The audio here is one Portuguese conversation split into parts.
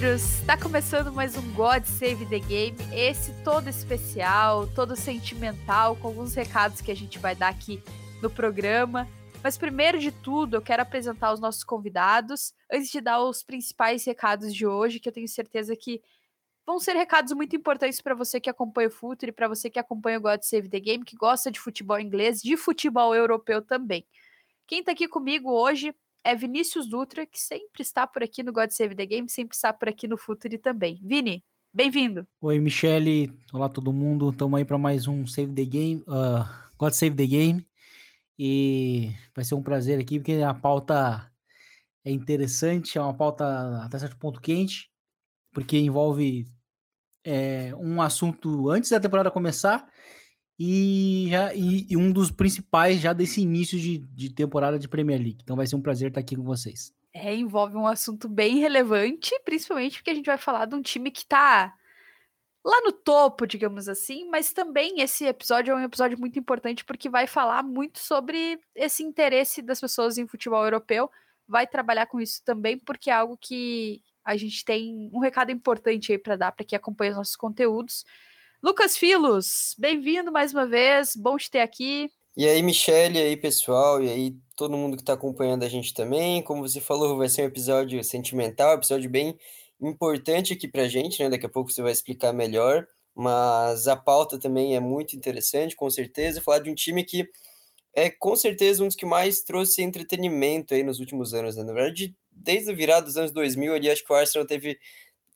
Futeboleiros, está começando mais um God Save the Game, esse todo especial, todo sentimental, com alguns recados que a gente vai dar aqui no programa. Mas primeiro de tudo, eu quero apresentar os nossos convidados, antes de dar os principais recados de hoje, que eu tenho certeza que vão ser recados muito importantes para você que acompanha o Futuro e para você que acompanha o God Save the Game, que gosta de futebol inglês, de futebol europeu também. Quem está aqui comigo hoje é Vinícius Dutra, que sempre está por aqui no God Save the Game, sempre está por aqui no Futuri também. Vini, bem-vindo. Oi, Michele. Olá, todo mundo. Estamos aí para mais um Save the Game, uh, God Save the Game. E vai ser um prazer aqui, porque a pauta é interessante, é uma pauta até certo ponto quente, porque envolve é, um assunto antes da temporada começar e, já, e, e, um dos principais já desse início de, de temporada de Premier League. Então vai ser um prazer estar aqui com vocês. É, envolve um assunto bem relevante, principalmente porque a gente vai falar de um time que está lá no topo, digamos assim, mas também esse episódio é um episódio muito importante porque vai falar muito sobre esse interesse das pessoas em futebol europeu, vai trabalhar com isso também, porque é algo que a gente tem um recado importante aí para dar para quem acompanha os nossos conteúdos. Lucas Filos, bem-vindo mais uma vez, bom te ter aqui. E aí, Michele, e aí, pessoal, e aí, todo mundo que está acompanhando a gente também. Como você falou, vai ser um episódio sentimental, um episódio bem importante aqui para a gente, né? Daqui a pouco você vai explicar melhor, mas a pauta também é muito interessante, com certeza. Falar de um time que é com certeza um dos que mais trouxe entretenimento aí nos últimos anos, né? Na verdade, desde a virada dos anos 2000 ali, acho que o Arsenal teve,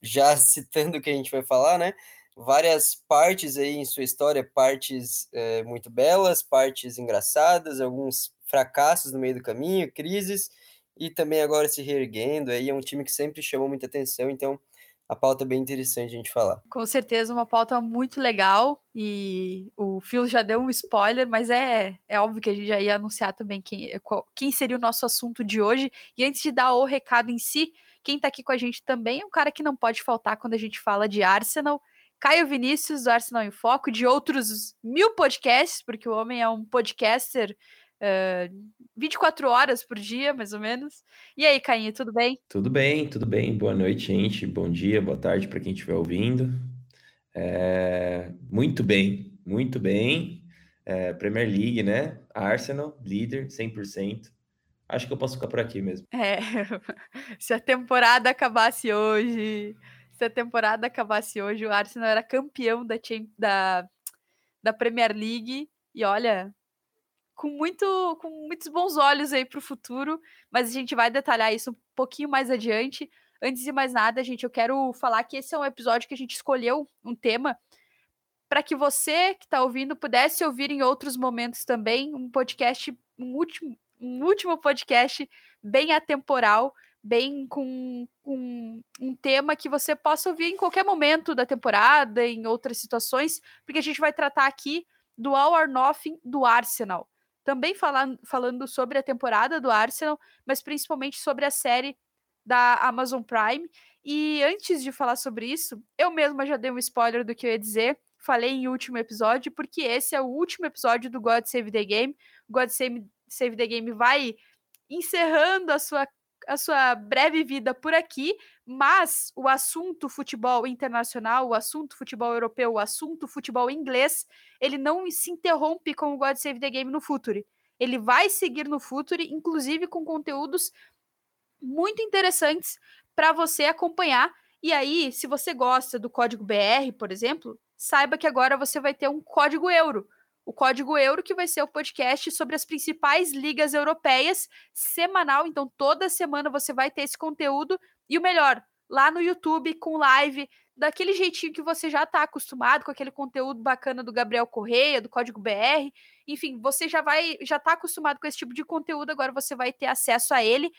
já citando o que a gente vai falar, né? Várias partes aí em sua história, partes é, muito belas, partes engraçadas, alguns fracassos no meio do caminho, crises, e também agora se reerguendo. Aí é um time que sempre chamou muita atenção, então a pauta é bem interessante a gente falar. Com certeza, uma pauta muito legal, e o Phil já deu um spoiler, mas é, é óbvio que a gente já ia anunciar também quem, quem seria o nosso assunto de hoje. E antes de dar o recado em si, quem tá aqui com a gente também é um cara que não pode faltar quando a gente fala de Arsenal, Caio Vinícius, do Arsenal em Foco, de outros mil podcasts, porque o homem é um podcaster uh, 24 horas por dia, mais ou menos. E aí, Cainho, tudo bem? Tudo bem, tudo bem. Boa noite, gente. Bom dia, boa tarde para quem estiver ouvindo. É... Muito bem, muito bem. É, Premier League, né? Arsenal, líder, 100%. Acho que eu posso ficar por aqui mesmo. É, se a temporada acabasse hoje, se a temporada acabasse hoje, o Arsenal era campeão da, da, da Premier League. E olha, com, muito, com muitos bons olhos aí para o futuro, mas a gente vai detalhar isso um pouquinho mais adiante. Antes de mais nada, gente, eu quero falar que esse é um episódio que a gente escolheu um tema para que você que está ouvindo pudesse ouvir em outros momentos também um podcast, um último, um último podcast bem atemporal, bem com, com, um tema que você possa ouvir em qualquer momento da temporada, em outras situações, porque a gente vai tratar aqui do All or Nothing do Arsenal. Também falar, falando sobre a temporada do Arsenal, mas principalmente sobre a série da Amazon Prime. E antes de falar sobre isso, eu mesma já dei um spoiler do que eu ia dizer. Falei em último episódio, porque esse é o último episódio do God Save the Game. God Save, Save the Game vai encerrando a sua a sua breve vida por aqui, mas o assunto futebol internacional, o assunto futebol europeu, o assunto futebol inglês, ele não se interrompe com o God Save the Game no Futuri. Ele vai seguir no Futuri, inclusive com conteúdos muito interessantes para você acompanhar. E aí, se você gosta do código BR, por exemplo, saiba que agora você vai ter um código euro o Código Euro, que vai ser o podcast sobre as principais ligas europeias, semanal. Então, toda semana você vai ter esse conteúdo. E o melhor, lá no YouTube, com live, daquele jeitinho que você já está acostumado, com aquele conteúdo bacana do Gabriel Correia, do Código BR. Enfim, você já vai, já está acostumado com esse tipo de conteúdo, agora você vai ter acesso a ele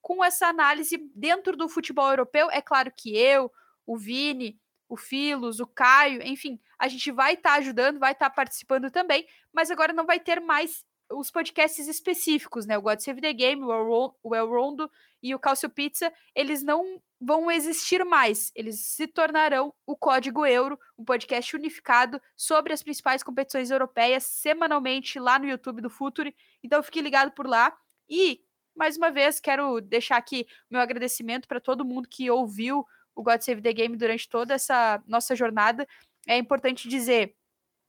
com essa análise dentro do futebol europeu. É claro que eu, o Vini, o Filos, o Caio, enfim, a gente vai estar tá ajudando, vai estar tá participando também, mas agora não vai ter mais os podcasts específicos, né? O God Save the Game, o El Rondo e o Calcio Pizza, eles não vão existir mais. Eles se tornarão o Código Euro, um podcast unificado sobre as principais competições europeias, semanalmente lá no YouTube do Futuri. Então fique ligado por lá. E mais uma vez, quero deixar aqui meu agradecimento para todo mundo que ouviu o God Save the Game durante toda essa nossa jornada. É importante dizer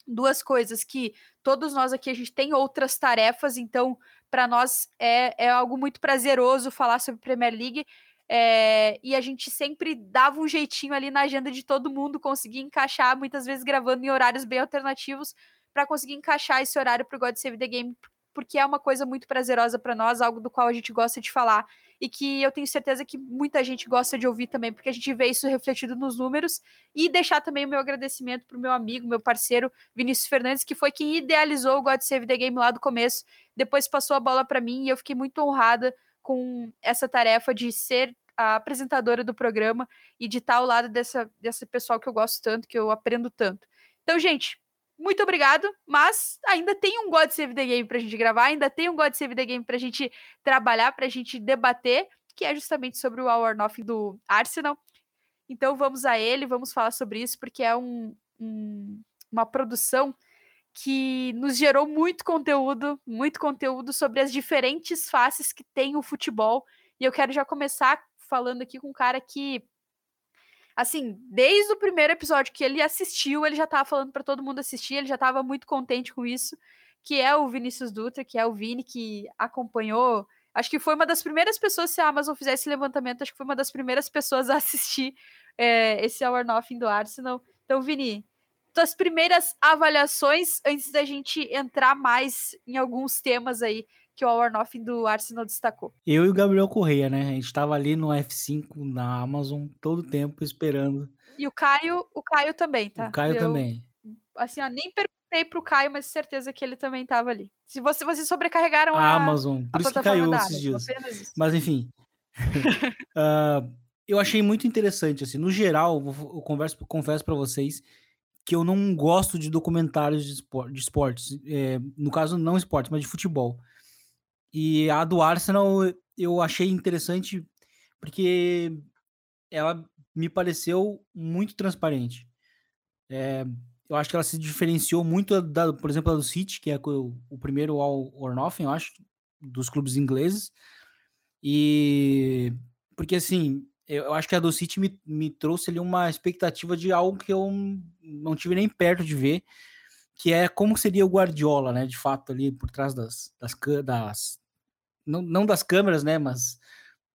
duas coisas que todos nós aqui a gente tem outras tarefas, então para nós é, é algo muito prazeroso falar sobre Premier League. É, e a gente sempre dava um jeitinho ali na agenda de todo mundo, conseguir encaixar, muitas vezes gravando em horários bem alternativos, para conseguir encaixar esse horário para o God Save the Game, porque é uma coisa muito prazerosa para nós, algo do qual a gente gosta de falar e que eu tenho certeza que muita gente gosta de ouvir também, porque a gente vê isso refletido nos números. E deixar também o meu agradecimento para o meu amigo, meu parceiro Vinícius Fernandes, que foi quem idealizou o God Save the Game lá do começo, depois passou a bola para mim e eu fiquei muito honrada com essa tarefa de ser a apresentadora do programa e de estar ao lado dessa, dessa pessoal que eu gosto tanto, que eu aprendo tanto. Então, gente, muito obrigado, mas ainda tem um God Save the Game pra gente gravar, ainda tem um God Save the Game pra gente trabalhar, pra gente debater, que é justamente sobre o Our Nothing do Arsenal. Então vamos a ele, vamos falar sobre isso, porque é um, um, uma produção que nos gerou muito conteúdo, muito conteúdo sobre as diferentes faces que tem o futebol. E eu quero já começar falando aqui com um cara que, assim, desde o primeiro episódio que ele assistiu, ele já estava falando para todo mundo assistir, ele já estava muito contente com isso, que é o Vinícius Dutra, que é o Vini, que acompanhou. Acho que foi uma das primeiras pessoas, se a Amazon fizesse esse levantamento, acho que foi uma das primeiras pessoas a assistir é, esse Hour Nothing do Arsenal. Então, Vini, tuas primeiras avaliações antes da gente entrar mais em alguns temas aí que o Nothing do Arsenal destacou. Eu e o Gabriel Correia, né? A gente estava ali no F5 na Amazon todo o tempo esperando. E o Caio, o Caio também, tá? O Caio Eu, também. Assim, ó, nem perguntei pro Caio, mas certeza que ele também estava ali. Se você, vocês sobrecarregaram a, a Amazon, por a isso que caiu esses dias. Mas enfim. uh, eu achei muito interessante, assim, no geral, eu converso, confesso para vocês que eu não gosto de documentários de, espor de esportes, é, no caso não esportes, mas de futebol. E a do Arsenal eu achei interessante porque ela me pareceu muito transparente. É, eu acho que ela se diferenciou muito, da, por exemplo, da do City, que é o, o primeiro All or Nothing, eu acho, dos clubes ingleses. E porque assim, eu acho que a do City me, me trouxe ali uma expectativa de algo que eu não tive nem perto de ver, que é como seria o Guardiola, né? De fato, ali por trás das, das, das não, não das câmeras, né? Mas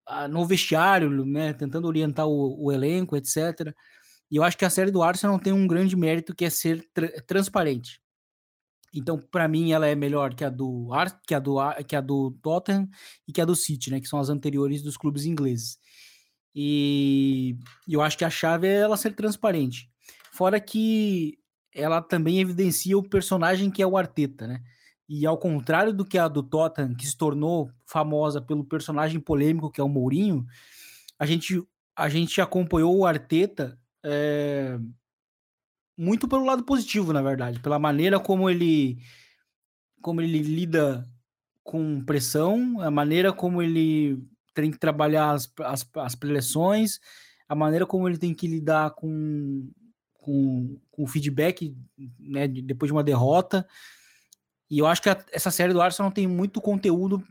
ah, no vestiário, né? Tentando orientar o, o, elenco, etc. E eu acho que a série do Arsenal tem um grande mérito que é ser tra transparente. Então, para mim, ela é melhor que a do Ar que a do que a do Tottenham e que a do City, né? Que são as anteriores dos clubes ingleses. E eu acho que a chave é ela ser transparente. Fora que ela também evidencia o personagem que é o Arteta, né? E ao contrário do que a do Tottenham, que se tornou famosa pelo personagem polêmico que é o Mourinho, a gente, a gente acompanhou o Arteta é, muito pelo lado positivo, na verdade, pela maneira como ele como ele lida com pressão, a maneira como ele tem que trabalhar as, as, as preleções, a maneira como ele tem que lidar com, com, com o feedback né, depois de uma derrota. E eu acho que a, essa série do Arsenal tem muito conteúdo,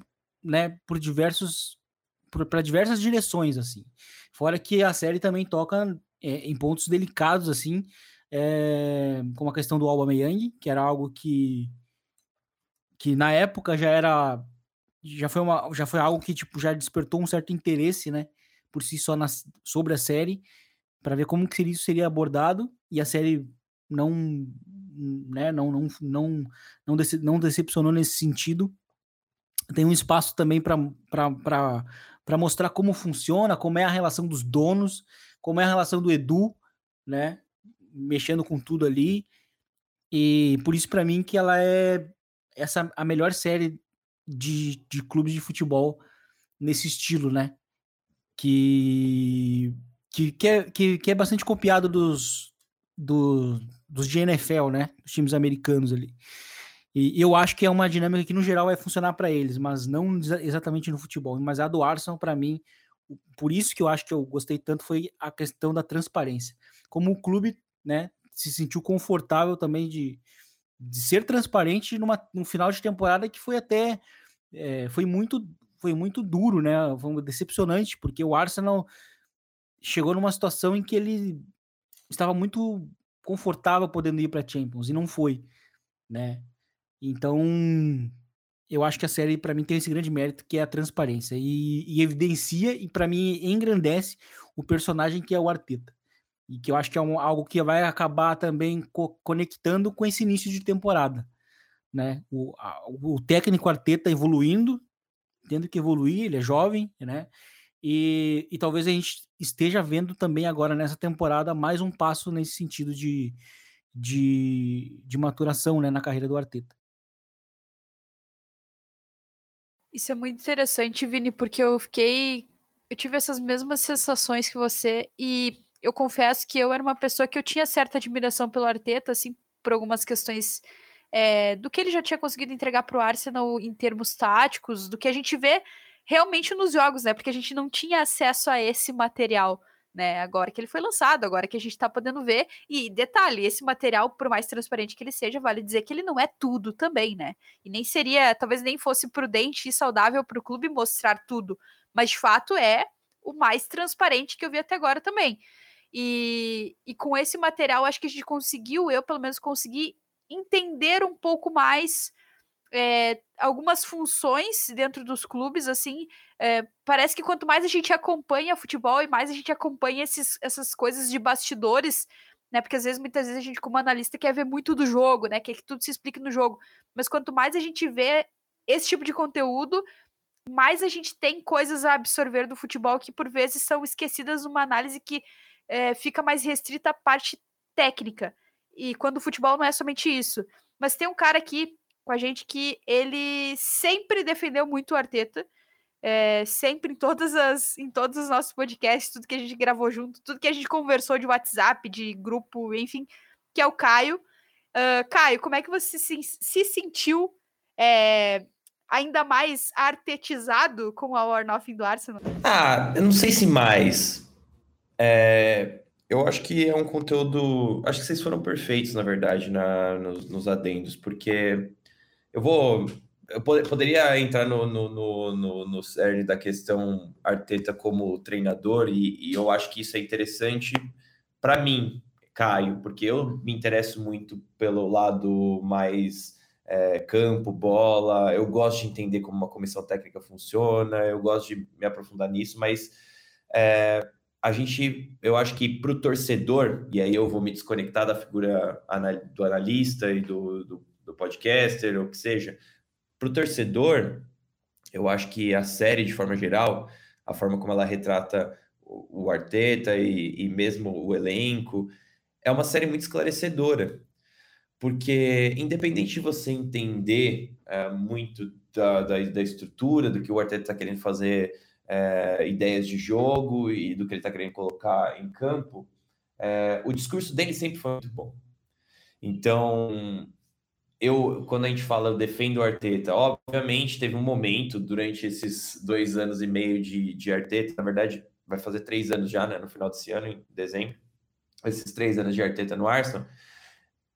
né, por diversos para diversas direções assim. Fora que a série também toca é, em pontos delicados assim, é, como a questão do Aubameyang, que era algo que que na época já era já foi uma já foi algo que tipo já despertou um certo interesse, né, por si só na, sobre a série, para ver como que isso seria abordado e a série não, né, não, não, não, não, dece, não decepcionou nesse sentido. Tem um espaço também para mostrar como funciona, como é a relação dos donos, como é a relação do Edu, né, mexendo com tudo ali. E por isso, para mim, que ela é essa a melhor série de, de clubes de futebol nesse estilo, né? Que, que, que, é, que, que é bastante copiado dos, do, dos de NFL, né? Os times americanos ali. E eu acho que é uma dinâmica que, no geral, vai funcionar para eles, mas não exatamente no futebol. Mas a do Arsenal, para mim, por isso que eu acho que eu gostei tanto foi a questão da transparência. Como o clube, né, se sentiu confortável também de, de ser transparente numa, no final de temporada que foi até é, foi muito foi muito duro, né? Foi decepcionante, porque o Arsenal chegou numa situação em que ele estava muito confortável podendo ir para Champions e não foi, né? Então, eu acho que a série para mim tem esse grande mérito que é a transparência e, e evidencia e para mim engrandece o personagem que é o Arteta e que eu acho que é um, algo que vai acabar também co conectando com esse início de temporada, né? O, a, o técnico Arteta evoluindo, tendo que evoluir, ele é jovem, né? E, e talvez a gente esteja vendo também agora nessa temporada mais um passo nesse sentido de, de, de maturação né, na carreira do Arteta. Isso é muito interessante, Vini, porque eu fiquei. Eu tive essas mesmas sensações que você, e eu confesso que eu era uma pessoa que eu tinha certa admiração pelo Arteta, assim, por algumas questões é, do que ele já tinha conseguido entregar para o Arsenal em termos táticos, do que a gente vê realmente nos jogos, né? Porque a gente não tinha acesso a esse material, né? Agora que ele foi lançado, agora que a gente está podendo ver. E detalhe, esse material, por mais transparente que ele seja, vale dizer que ele não é tudo também, né? E nem seria, talvez nem fosse prudente e saudável para o clube mostrar tudo, mas de fato é o mais transparente que eu vi até agora também. E, e com esse material, acho que a gente conseguiu, eu pelo menos consegui entender um pouco mais é, algumas funções dentro dos clubes, assim, é, parece que quanto mais a gente acompanha futebol e mais a gente acompanha esses, essas coisas de bastidores, né, porque às vezes, muitas vezes a gente como analista quer ver muito do jogo, né, quer que tudo se explique no jogo, mas quanto mais a gente vê esse tipo de conteúdo, mais a gente tem coisas a absorver do futebol que por vezes são esquecidas numa análise que é, fica mais restrita à parte técnica. E quando o futebol não é somente isso. Mas tem um cara aqui com a gente que ele sempre defendeu muito o Arteta. É, sempre em todas as em todos os nossos podcasts, tudo que a gente gravou junto, tudo que a gente conversou de WhatsApp, de grupo, enfim, que é o Caio. Uh, Caio, como é que você se, se sentiu é, ainda mais artetizado com a War Nothing do Arsenal? Ah, eu não sei se mais. É, eu acho que é um conteúdo. Acho que vocês foram perfeitos, na verdade, na, nos, nos adendos, porque eu vou. Eu poderia entrar no, no, no, no, no cerne da questão Arteta como treinador, e, e eu acho que isso é interessante para mim, Caio, porque eu me interesso muito pelo lado mais é, campo, bola, eu gosto de entender como uma comissão técnica funciona, eu gosto de me aprofundar nisso, mas é, a gente, eu acho que para o torcedor, e aí eu vou me desconectar da figura do analista e do, do podcaster, ou que seja, para o torcedor, eu acho que a série, de forma geral, a forma como ela retrata o, Arteta e, e mesmo o elenco, é uma série muito esclarecedora. Porque, independente de você entender é, muito da, da, da, estrutura, do que o Arteta está querendo fazer, é, ideias de jogo e do que ele está querendo colocar em campo, é, o discurso dele sempre foi muito bom. Então, eu, quando a gente fala, eu defendo o Arteta, obviamente teve um momento durante esses dois anos e meio de, de Arteta, na verdade vai fazer três anos já, né, no final desse ano, em dezembro, esses três anos de Arteta no Arsenal,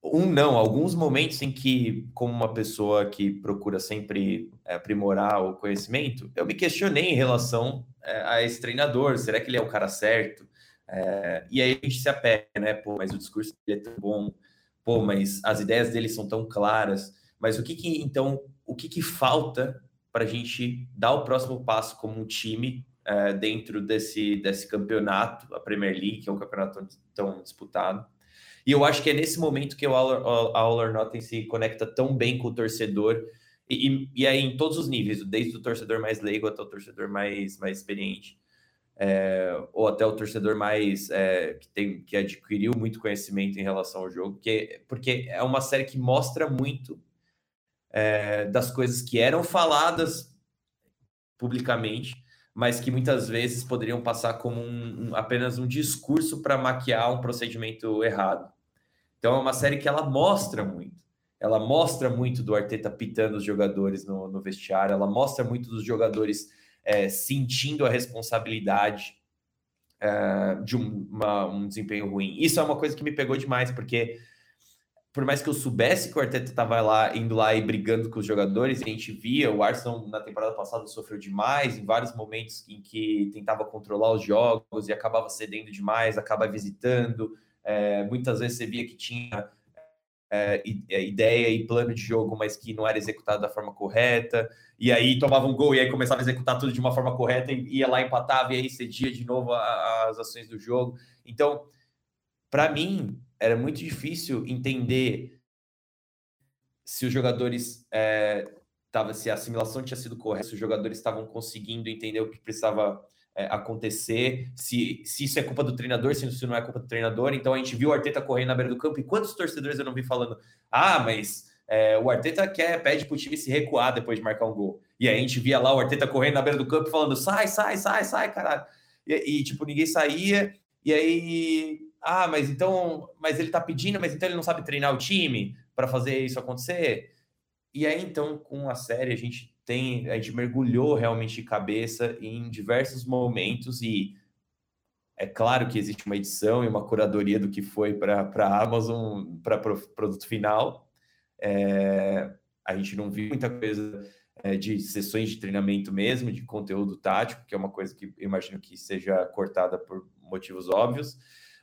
um não, alguns momentos em que, como uma pessoa que procura sempre é, aprimorar o conhecimento, eu me questionei em relação é, a esse treinador, será que ele é o cara certo? É, e aí a gente se apega, né, pô, mas o discurso dele é tão bom, pô, mas as ideias dele são tão claras, mas o que que, então, o que que falta para a gente dar o próximo passo como um time é, dentro desse, desse campeonato, a Premier League, que é um campeonato tão disputado. E eu acho que é nesse momento que o All, or Nothing se conecta tão bem com o torcedor, e, e, aí em todos os níveis, desde o torcedor mais leigo até o torcedor mais, mais experiente é, ou até o torcedor mais é, que, tem, que adquiriu muito conhecimento em relação ao jogo, que, porque é uma série que mostra muito é, das coisas que eram faladas publicamente, mas que muitas vezes poderiam passar como um, um, apenas um discurso para maquiar um procedimento errado. Então é uma série que ela mostra muito. Ela mostra muito do Arteta pitando os jogadores no, no vestiário, ela mostra muito dos jogadores é, sentindo a responsabilidade é, de um, uma, um desempenho ruim. Isso é uma coisa que me pegou demais, porque por mais que eu soubesse que o Arteta estava lá, indo lá e brigando com os jogadores, a gente via o Arsenal na temporada passada sofreu demais em vários momentos em que tentava controlar os jogos e acabava cedendo demais, acaba visitando. É, muitas vezes você via que tinha é, é, ideia e plano de jogo, mas que não era executado da forma correta. E aí tomava um gol e aí começava a executar tudo de uma forma correta e ia lá empatava e aí cedia de novo as ações do jogo. Então, para mim, era muito difícil entender se os jogadores é, tava, se a assimilação tinha sido correta, se os jogadores estavam conseguindo entender o que precisava é, acontecer, se, se isso é culpa do treinador, se isso não é culpa do treinador. Então a gente viu o Arteta correndo na beira do campo e quantos torcedores eu não vi falando: ah, mas é, o Arteta quer, pede para o time se recuar depois de marcar um gol. E aí a gente via lá o Arteta correndo na beira do campo falando: sai, sai, sai, sai, caralho. E, e tipo, ninguém saía. E aí ah, mas então, mas ele tá pedindo, mas então ele não sabe treinar o time para fazer isso acontecer. E aí então, com a série a gente tem, a gente mergulhou realmente de cabeça em diversos momentos e é claro que existe uma edição e uma curadoria do que foi para a Amazon, para produto final. É, a gente não viu muita coisa é, de sessões de treinamento mesmo, de conteúdo tático, que é uma coisa que imagino que seja cortada por motivos óbvios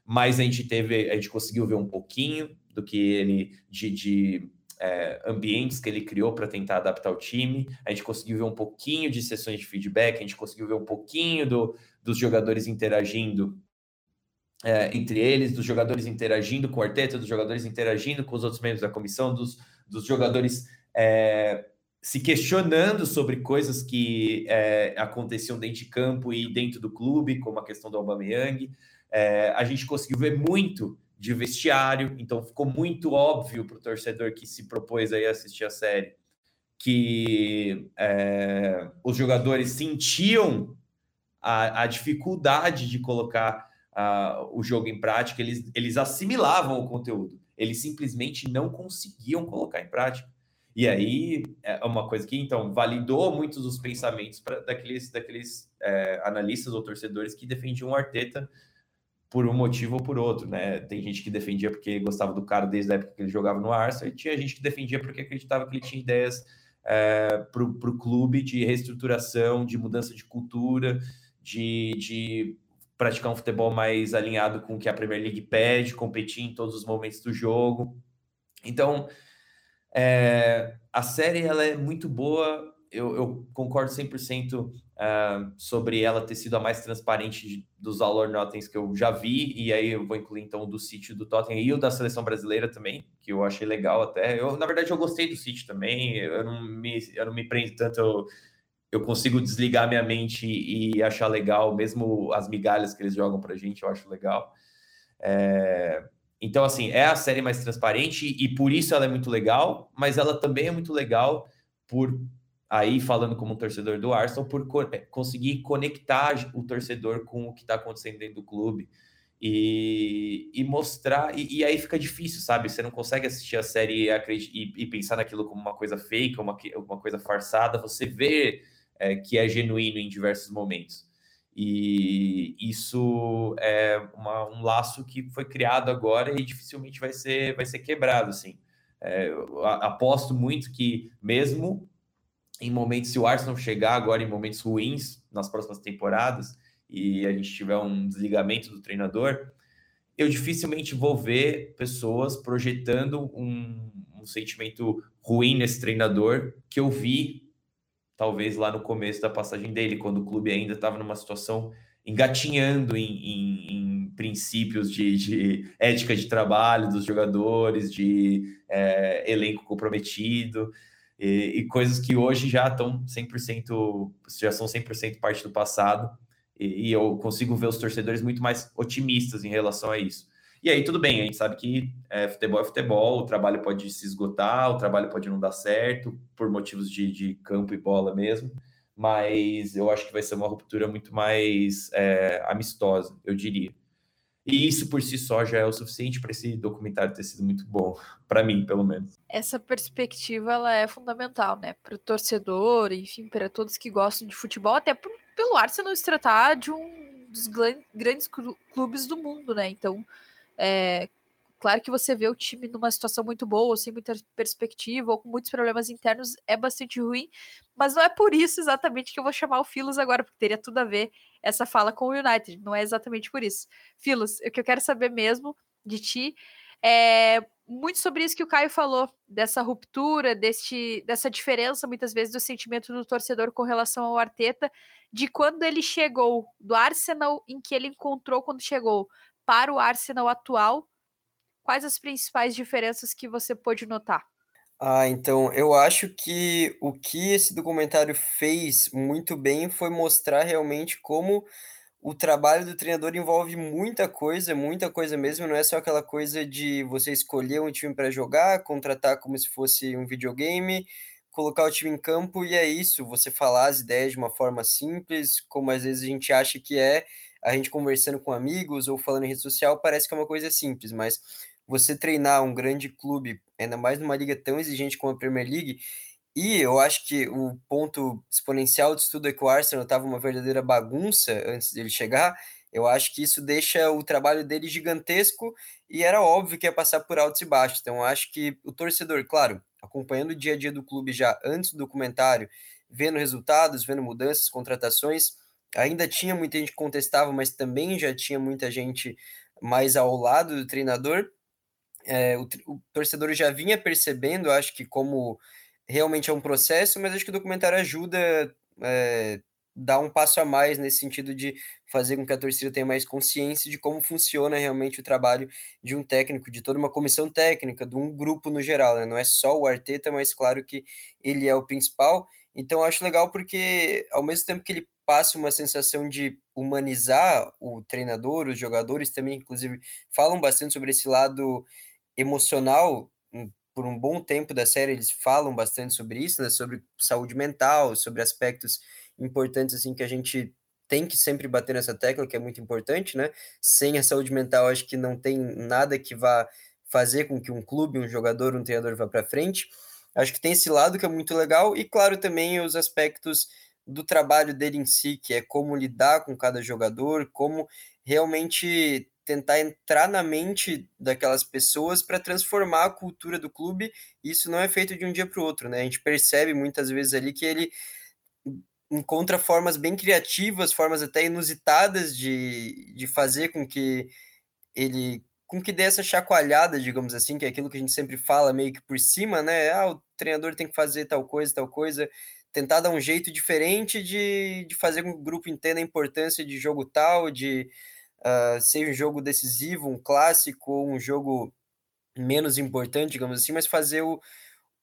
mas a gente teve, a gente conseguiu ver um pouquinho do que ele de, de é, ambientes que ele criou para tentar adaptar o time. A gente conseguiu ver um pouquinho de sessões de feedback, a gente conseguiu ver um pouquinho do, dos jogadores interagindo é, entre eles, dos jogadores interagindo com o Arteta, dos jogadores interagindo com os outros membros da comissão, dos, dos jogadores é, se questionando sobre coisas que é, aconteciam dentro de campo e dentro do clube, como a questão do Aubameyang. É, a gente conseguiu ver muito de vestiário, então ficou muito óbvio para o torcedor que se propôs aí a assistir a série que é, os jogadores sentiam a, a dificuldade de colocar uh, o jogo em prática, eles, eles assimilavam o conteúdo, eles simplesmente não conseguiam colocar em prática. E aí é uma coisa que então validou muitos dos pensamentos pra, daqueles, daqueles é, analistas ou torcedores que defendiam o Arteta por um motivo ou por outro, né? Tem gente que defendia porque gostava do cara desde a época que ele jogava no Arsenal, e tinha gente que defendia porque acreditava que ele tinha ideias é, para o clube de reestruturação, de mudança de cultura, de, de praticar um futebol mais alinhado com o que a Premier League pede, competir em todos os momentos do jogo. Então, é, a série ela é muito boa, eu, eu concordo 100% uh, sobre ela ter sido a mais transparente dos All or Nothings que eu já vi, e aí eu vou incluir então o do City, do Tottenham e o da seleção brasileira também, que eu achei legal até. Eu, na verdade, eu gostei do City também, eu não me, eu não me prendo tanto, eu, eu consigo desligar minha mente e achar legal, mesmo as migalhas que eles jogam pra gente, eu acho legal. É, então, assim, é a série mais transparente e por isso ela é muito legal, mas ela também é muito legal por aí falando como um torcedor do Arsenal, por co é, conseguir conectar o torcedor com o que está acontecendo dentro do clube e, e mostrar. E, e, aí fica difícil, sabe? Você não consegue assistir a série e, e pensar naquilo como uma coisa fake, uma, uma coisa farçada. Você vê é, que é genuíno em diversos momentos. E isso é uma, um laço que foi criado agora e dificilmente vai ser, vai ser quebrado, assim. É, aposto muito que mesmo em momentos, se o Arsenal chegar agora em momentos ruins nas próximas temporadas e a gente tiver um desligamento do treinador, eu dificilmente vou ver pessoas projetando um, um sentimento ruim nesse treinador que eu vi talvez lá no começo da passagem dele, quando o clube ainda estava numa situação engatinhando em, em, em princípios de, de, ética de trabalho dos jogadores, de é, elenco comprometido e, e, coisas que hoje já estão 100%, já são 100% parte do passado, e, e, eu consigo ver os torcedores muito mais otimistas em relação a isso. E aí, tudo bem, a gente sabe que é, futebol é futebol, o trabalho pode se esgotar, o trabalho pode não dar certo, por motivos de, de campo e bola mesmo, mas eu acho que vai ser uma ruptura muito mais é, amistosa, eu diria. E isso por si só já é o suficiente para esse documentário ter sido muito bom, para mim, pelo menos. Essa perspectiva ela é fundamental, né, para o torcedor, enfim, para todos que gostam de futebol, até por, pelo Arsenal se tratar de um dos grandes clubes do mundo, né? Então, é, claro que você vê o time numa situação muito boa, sem muita perspectiva, ou com muitos problemas internos, é bastante ruim, mas não é por isso exatamente que eu vou chamar o Filos agora, porque teria tudo a ver essa fala com o United, não é exatamente por isso. Filos, o que eu quero saber mesmo de ti é muito sobre isso que o Caio falou, dessa ruptura, deste, dessa diferença, muitas vezes, do sentimento do torcedor com relação ao Arteta, de quando ele chegou, do Arsenal em que ele encontrou quando chegou, para o Arsenal atual, quais as principais diferenças que você pôde notar? Ah, então, eu acho que o que esse documentário fez muito bem foi mostrar realmente como o trabalho do treinador envolve muita coisa, muita coisa mesmo, não é só aquela coisa de você escolher um time para jogar, contratar como se fosse um videogame, colocar o time em campo e é isso, você falar as ideias de uma forma simples, como às vezes a gente acha que é, a gente conversando com amigos ou falando em rede social, parece que é uma coisa simples, mas você treinar um grande clube, ainda mais numa liga tão exigente como a Premier League, e eu acho que o ponto exponencial de tudo é que o Arsenal estava uma verdadeira bagunça antes dele chegar. Eu acho que isso deixa o trabalho dele gigantesco e era óbvio que ia passar por altos e baixos. Então, acho que o torcedor, claro, acompanhando o dia a dia do clube já antes do documentário, vendo resultados, vendo mudanças, contratações, ainda tinha muita gente que contestava, mas também já tinha muita gente mais ao lado do treinador. É, o, o torcedor já vinha percebendo, acho que como realmente é um processo, mas acho que o documentário ajuda é, dar um passo a mais nesse sentido de fazer com que a torcida tenha mais consciência de como funciona realmente o trabalho de um técnico, de toda uma comissão técnica, de um grupo no geral, né? Não é só o Arteta, mas claro que ele é o principal. Então acho legal porque ao mesmo tempo que ele passa uma sensação de humanizar o treinador, os jogadores também, inclusive, falam bastante sobre esse lado emocional por um bom tempo da série eles falam bastante sobre isso, né, sobre saúde mental, sobre aspectos importantes assim que a gente tem que sempre bater nessa tecla, que é muito importante, né? Sem a saúde mental, acho que não tem nada que vá fazer com que um clube, um jogador, um treinador vá para frente. Acho que tem esse lado que é muito legal e claro também os aspectos do trabalho dele em si, que é como lidar com cada jogador, como realmente tentar entrar na mente daquelas pessoas para transformar a cultura do clube. Isso não é feito de um dia para o outro, né? A gente percebe muitas vezes ali que ele encontra formas bem criativas, formas até inusitadas de, de fazer com que ele com que dê essa chacoalhada, digamos assim, que é aquilo que a gente sempre fala meio que por cima, né? Ah, o treinador tem que fazer tal coisa, tal coisa, tentar dar um jeito diferente de, de fazer com que o grupo entenda a importância de jogo tal, de uh, seja um jogo decisivo, um clássico um jogo menos importante, digamos assim, mas fazer o,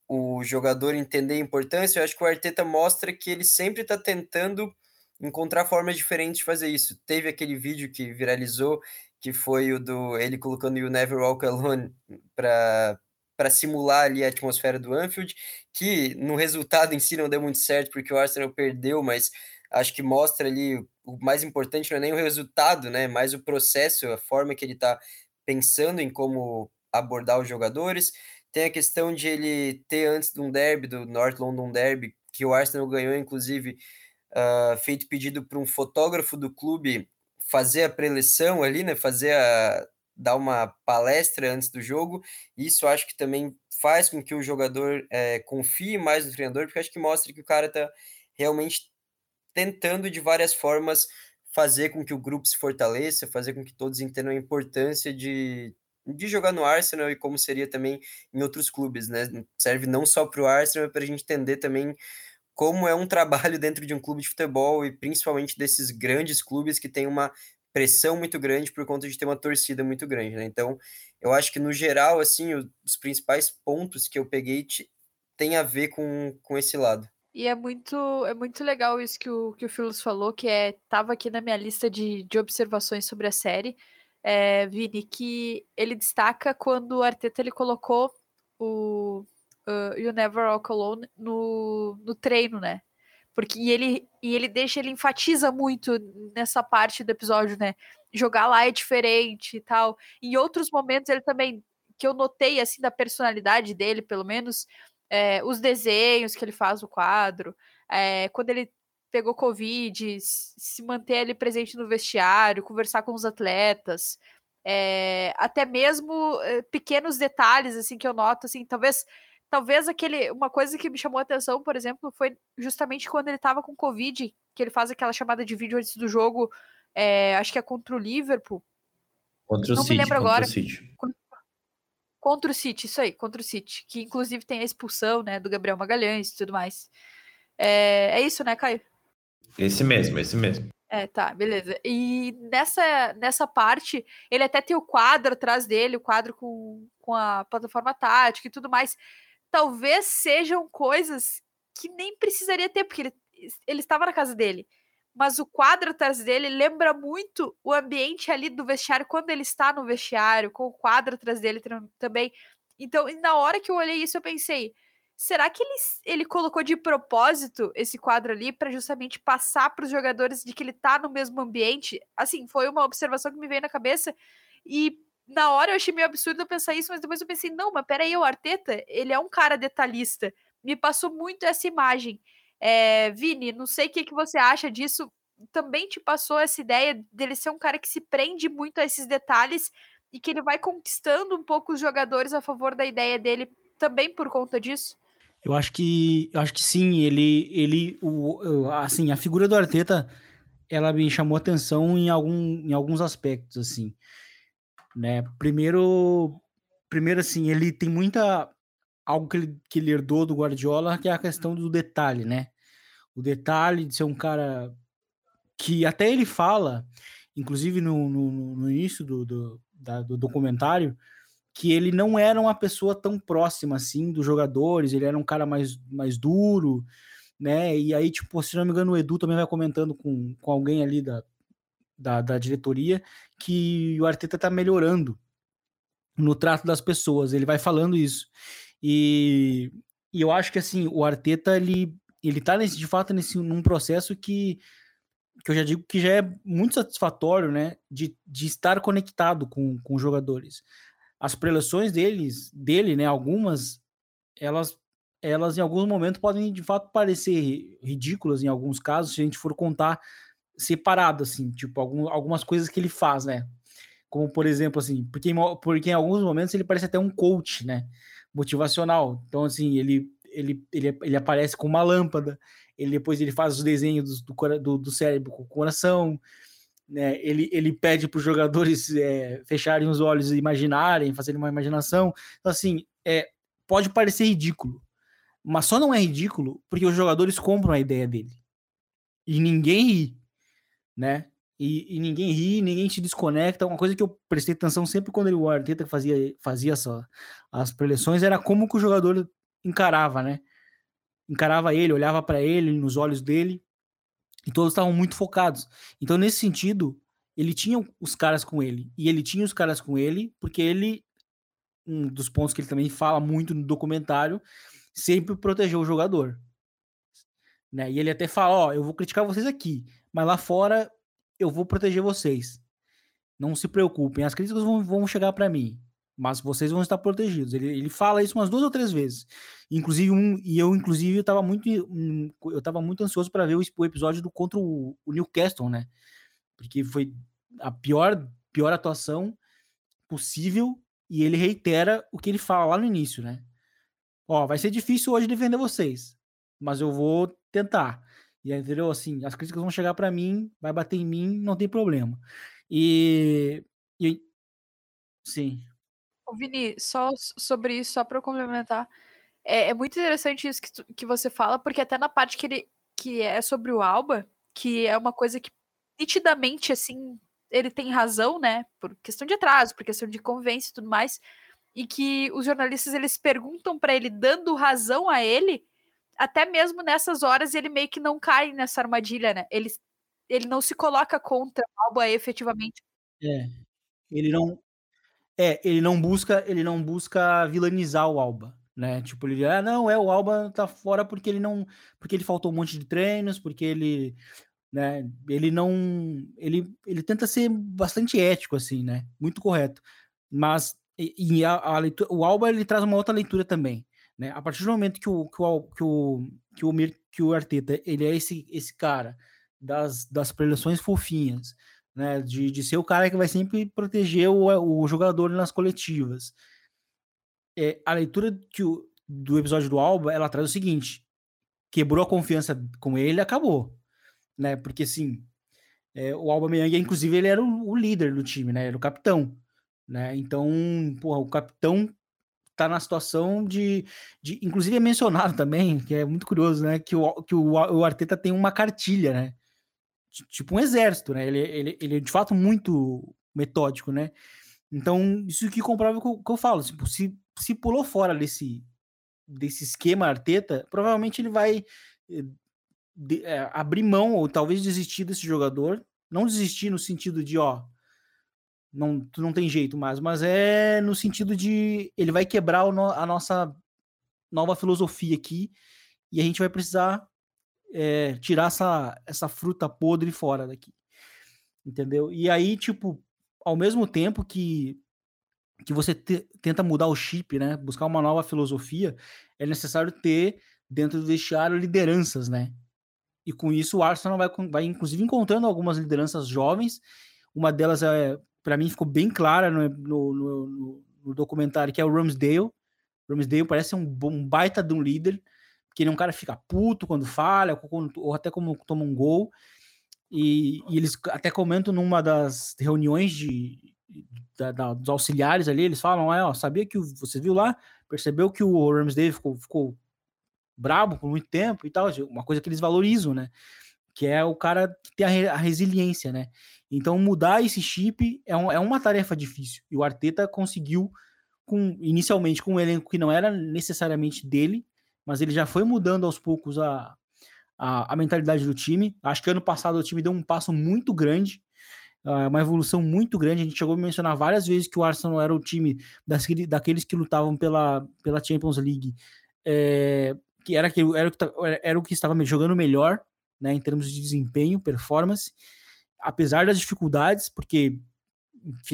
o jogador entender a importância. Eu acho que o Arteta mostra que ele sempre está tentando encontrar formas diferentes de fazer isso. Teve aquele vídeo que viralizou, que foi o do ele colocando o Never Walk Alone para para simular ali a atmosfera do Anfield, que no resultado em si não deu muito certo porque o Arsenal perdeu, mas acho que mostra ali o mais importante não é nem o resultado, né? Mas o processo, a forma que ele está pensando em como abordar os jogadores. Tem a questão de ele ter antes de um derby, do North London Derby, que o Arsenal ganhou, inclusive, uh, feito pedido para um fotógrafo do clube fazer a preleção ali, né? Fazer a dar uma palestra antes do jogo. Isso acho que também faz com que o jogador é, confie mais no treinador, porque acho que mostra que o cara está realmente tentando de várias formas fazer com que o grupo se fortaleça, fazer com que todos entendam a importância de, de jogar no Arsenal e como seria também em outros clubes, né? Serve não só para o Arsenal, para a gente entender também como é um trabalho dentro de um clube de futebol e principalmente desses grandes clubes que tem uma pressão muito grande por conta de ter uma torcida muito grande, né? Então, eu acho que no geral, assim, os principais pontos que eu peguei tem a ver com, com esse lado. E é muito, é muito legal isso que o, que o Philos falou, que é tava aqui na minha lista de, de observações sobre a série, é, Vini, que ele destaca quando o Arteta ele colocou o uh, You Never Walk Alone no, no treino, né? Porque e ele, e ele deixa, ele enfatiza muito nessa parte do episódio, né? Jogar lá é diferente e tal. Em outros momentos ele também, que eu notei, assim, da personalidade dele, pelo menos, é, os desenhos que ele faz no quadro, é, quando ele pegou Covid, se manter ali presente no vestiário, conversar com os atletas. É, até mesmo pequenos detalhes assim que eu noto, assim, talvez talvez aquele uma coisa que me chamou a atenção, por exemplo, foi justamente quando ele estava com covid, que ele faz aquela chamada de vídeo antes do jogo, é, acho que é contra o Liverpool. Contra o Não City, me lembro agora. Contra o, contra o City, isso aí, contra o City, que inclusive tem a expulsão, né, do Gabriel Magalhães e tudo mais. É, é isso, né, Caio? Esse mesmo, esse mesmo. É, tá, beleza. E nessa, nessa parte, ele até tem o quadro atrás dele, o quadro com, com a plataforma tática e tudo mais talvez sejam coisas que nem precisaria ter, porque ele, ele estava na casa dele. Mas o quadro atrás dele lembra muito o ambiente ali do vestiário, quando ele está no vestiário, com o quadro atrás dele também. Então, na hora que eu olhei isso, eu pensei: será que ele, ele colocou de propósito esse quadro ali para justamente passar para os jogadores de que ele está no mesmo ambiente? Assim, foi uma observação que me veio na cabeça. E na hora eu achei meio absurdo pensar isso, mas depois eu pensei, não, mas peraí, o Arteta, ele é um cara detalhista. Me passou muito essa imagem. É, Vini, não sei o que, que você acha disso. Também te passou essa ideia dele ser um cara que se prende muito a esses detalhes e que ele vai conquistando um pouco os jogadores a favor da ideia dele também por conta disso? Eu acho que, eu acho que sim. Ele, ele, o, assim, a figura do Arteta, ela me chamou atenção em, algum, em alguns aspectos, assim né? Primeiro, primeiro assim, ele tem muita algo que ele, que ele herdou do Guardiola, que é a questão do detalhe, né? O detalhe de ser um cara que até ele fala, inclusive no, no, no início do, do, da, do documentário, que ele não era uma pessoa tão próxima assim dos jogadores, ele era um cara mais, mais duro, né? E aí, tipo, se não me engano, o Edu também vai comentando com, com alguém ali da, da, da diretoria que o Arteta está melhorando no trato das pessoas. Ele vai falando isso. E, e eu acho que assim, o Arteta ele, ele tá nesse, de fato nesse, num processo que, que eu já digo que já é muito satisfatório, né? De, de estar conectado com, com os jogadores. As preleções deles, dele, né? Algumas, elas elas em alguns momentos podem de fato parecer ridículas em alguns casos, se a gente for contar separado, assim, tipo, algum, algumas coisas que ele faz, né? Como, por exemplo, assim, porque, porque em alguns momentos ele parece até um coach, né? Motivacional. Então, assim, ele, ele, ele, ele aparece com uma lâmpada, ele depois ele faz os desenhos do, do, do cérebro com o coração, né? Ele, ele pede para os jogadores é, fecharem os olhos e imaginarem, fazerem uma imaginação. Então, assim, é, pode parecer ridículo, mas só não é ridículo porque os jogadores compram a ideia dele. E ninguém ri né? E, e, ninguém ri, ninguém se desconecta. Uma coisa que eu prestei atenção sempre quando ele, o Arteta fazia, fazia essa, as preleções era como que o jogador encarava, né? Encarava ele, olhava para ele, nos olhos dele, e todos estavam muito focados. Então, nesse sentido, ele tinha os caras com ele, e ele tinha os caras com ele, porque ele, um dos pontos que ele também fala muito no documentário, sempre protegeu o jogador. Né? E ele até fala: Ó, eu vou criticar vocês aqui, mas lá fora eu vou proteger vocês. Não se preocupem, as críticas vão, vão chegar para mim, mas vocês vão estar protegidos. Ele, ele fala isso umas duas ou três vezes. Inclusive um, e eu inclusive eu muito um, eu muito ansioso para ver o, o, episódio do contra o, o Newcastle, né? Porque foi a pior pior atuação possível e ele reitera o que ele fala lá no início, né? Ó, vai ser difícil hoje defender vocês, mas eu vou tentar. E entendeu? Assim, as críticas vão chegar para mim, vai bater em mim, não tem problema. E, e sim. Vini, só sobre isso, só para complementar, é, é, muito interessante isso que, tu, que você fala, porque até na parte que ele que é sobre o Alba, que é uma coisa que nitidamente assim ele tem razão, né? Por questão de atraso, por questão de convivência e tudo mais, e que os jornalistas eles perguntam para ele dando razão a ele até mesmo nessas horas ele meio que não cai nessa armadilha, né? Ele, ele não se coloca contra o Alba efetivamente. É. Ele não é, ele não busca, ele não busca vilanizar o Alba, né? Tipo, ele ah, não, é o Alba tá fora porque ele não, porque ele faltou um monte de treinos, porque ele, né, ele não, ele ele tenta ser bastante ético assim, né? Muito correto. Mas e, e a, a leitura, o Alba ele traz uma outra leitura também né? A partir do momento que o, que o, que o, que o, que o Arteta ele é esse, esse cara das, das preleções fofinhas, né? De, de ser o cara que vai sempre proteger o, o jogador nas coletivas. É, a leitura que o, do episódio do Alba, ela traz o seguinte: quebrou a confiança com ele, acabou, né? Porque assim, é, o Alba Meyang, inclusive, ele era o, o, líder do time, né? Era o capitão, né? Então, porra, o capitão tá na situação de, de, inclusive é mencionado também, que é muito curioso, né? Que o, que o, o Arteta tem uma cartilha, né? Tipo um exército, né? Ele, ele, ele é de fato muito metódico, né? Então, isso que comprova o que eu, que eu falo. Tipo, se, se pulou fora desse, desse esquema Arteta, provavelmente ele vai eh, de, é, abrir mão ou talvez desistir desse jogador. Não desistir no sentido de, ó, não, tu não tem jeito mais, mas é no sentido de ele vai quebrar no, a nossa nova filosofia aqui e a gente vai precisar é, tirar essa, essa fruta podre fora daqui. Entendeu? E aí, tipo, ao mesmo tempo que que você te, tenta mudar o chip, né? Buscar uma nova filosofia, é necessário ter dentro do vestiário lideranças, né? E com isso o Arsenal vai, vai inclusive encontrando algumas lideranças jovens. Uma delas é, para mim, ficou bem clara no, no, no, no, documentário, que é o Ramsdale. Ramsdale parece um, um baita de um líder, que ele é um cara que fica puto quando falha, ou, ou até como toma um gol. E, e, eles até comentam numa das reuniões de, da, da, dos auxiliares ali, eles falam, ah, ó, sabia que o, você viu lá, percebeu que o Ramsdale ficou, ficou brabo por muito tempo e tal, uma coisa que eles valorizam, né? Que é o cara que tem a, re, a resiliência, né? Então mudar esse chip é, um, é uma tarefa difícil. E o Arteta conseguiu, com inicialmente com um elenco que não era necessariamente dele, mas ele já foi mudando aos poucos a, a, a mentalidade do time. Acho que ano passado o time deu um passo muito grande é uma evolução muito grande. A gente chegou a mencionar várias vezes que o Arsenal era o time das, daqueles que lutavam pela, pela Champions League, é, que era, que era, era o que estava jogando melhor, né, em termos de desempenho, performance, apesar das dificuldades, porque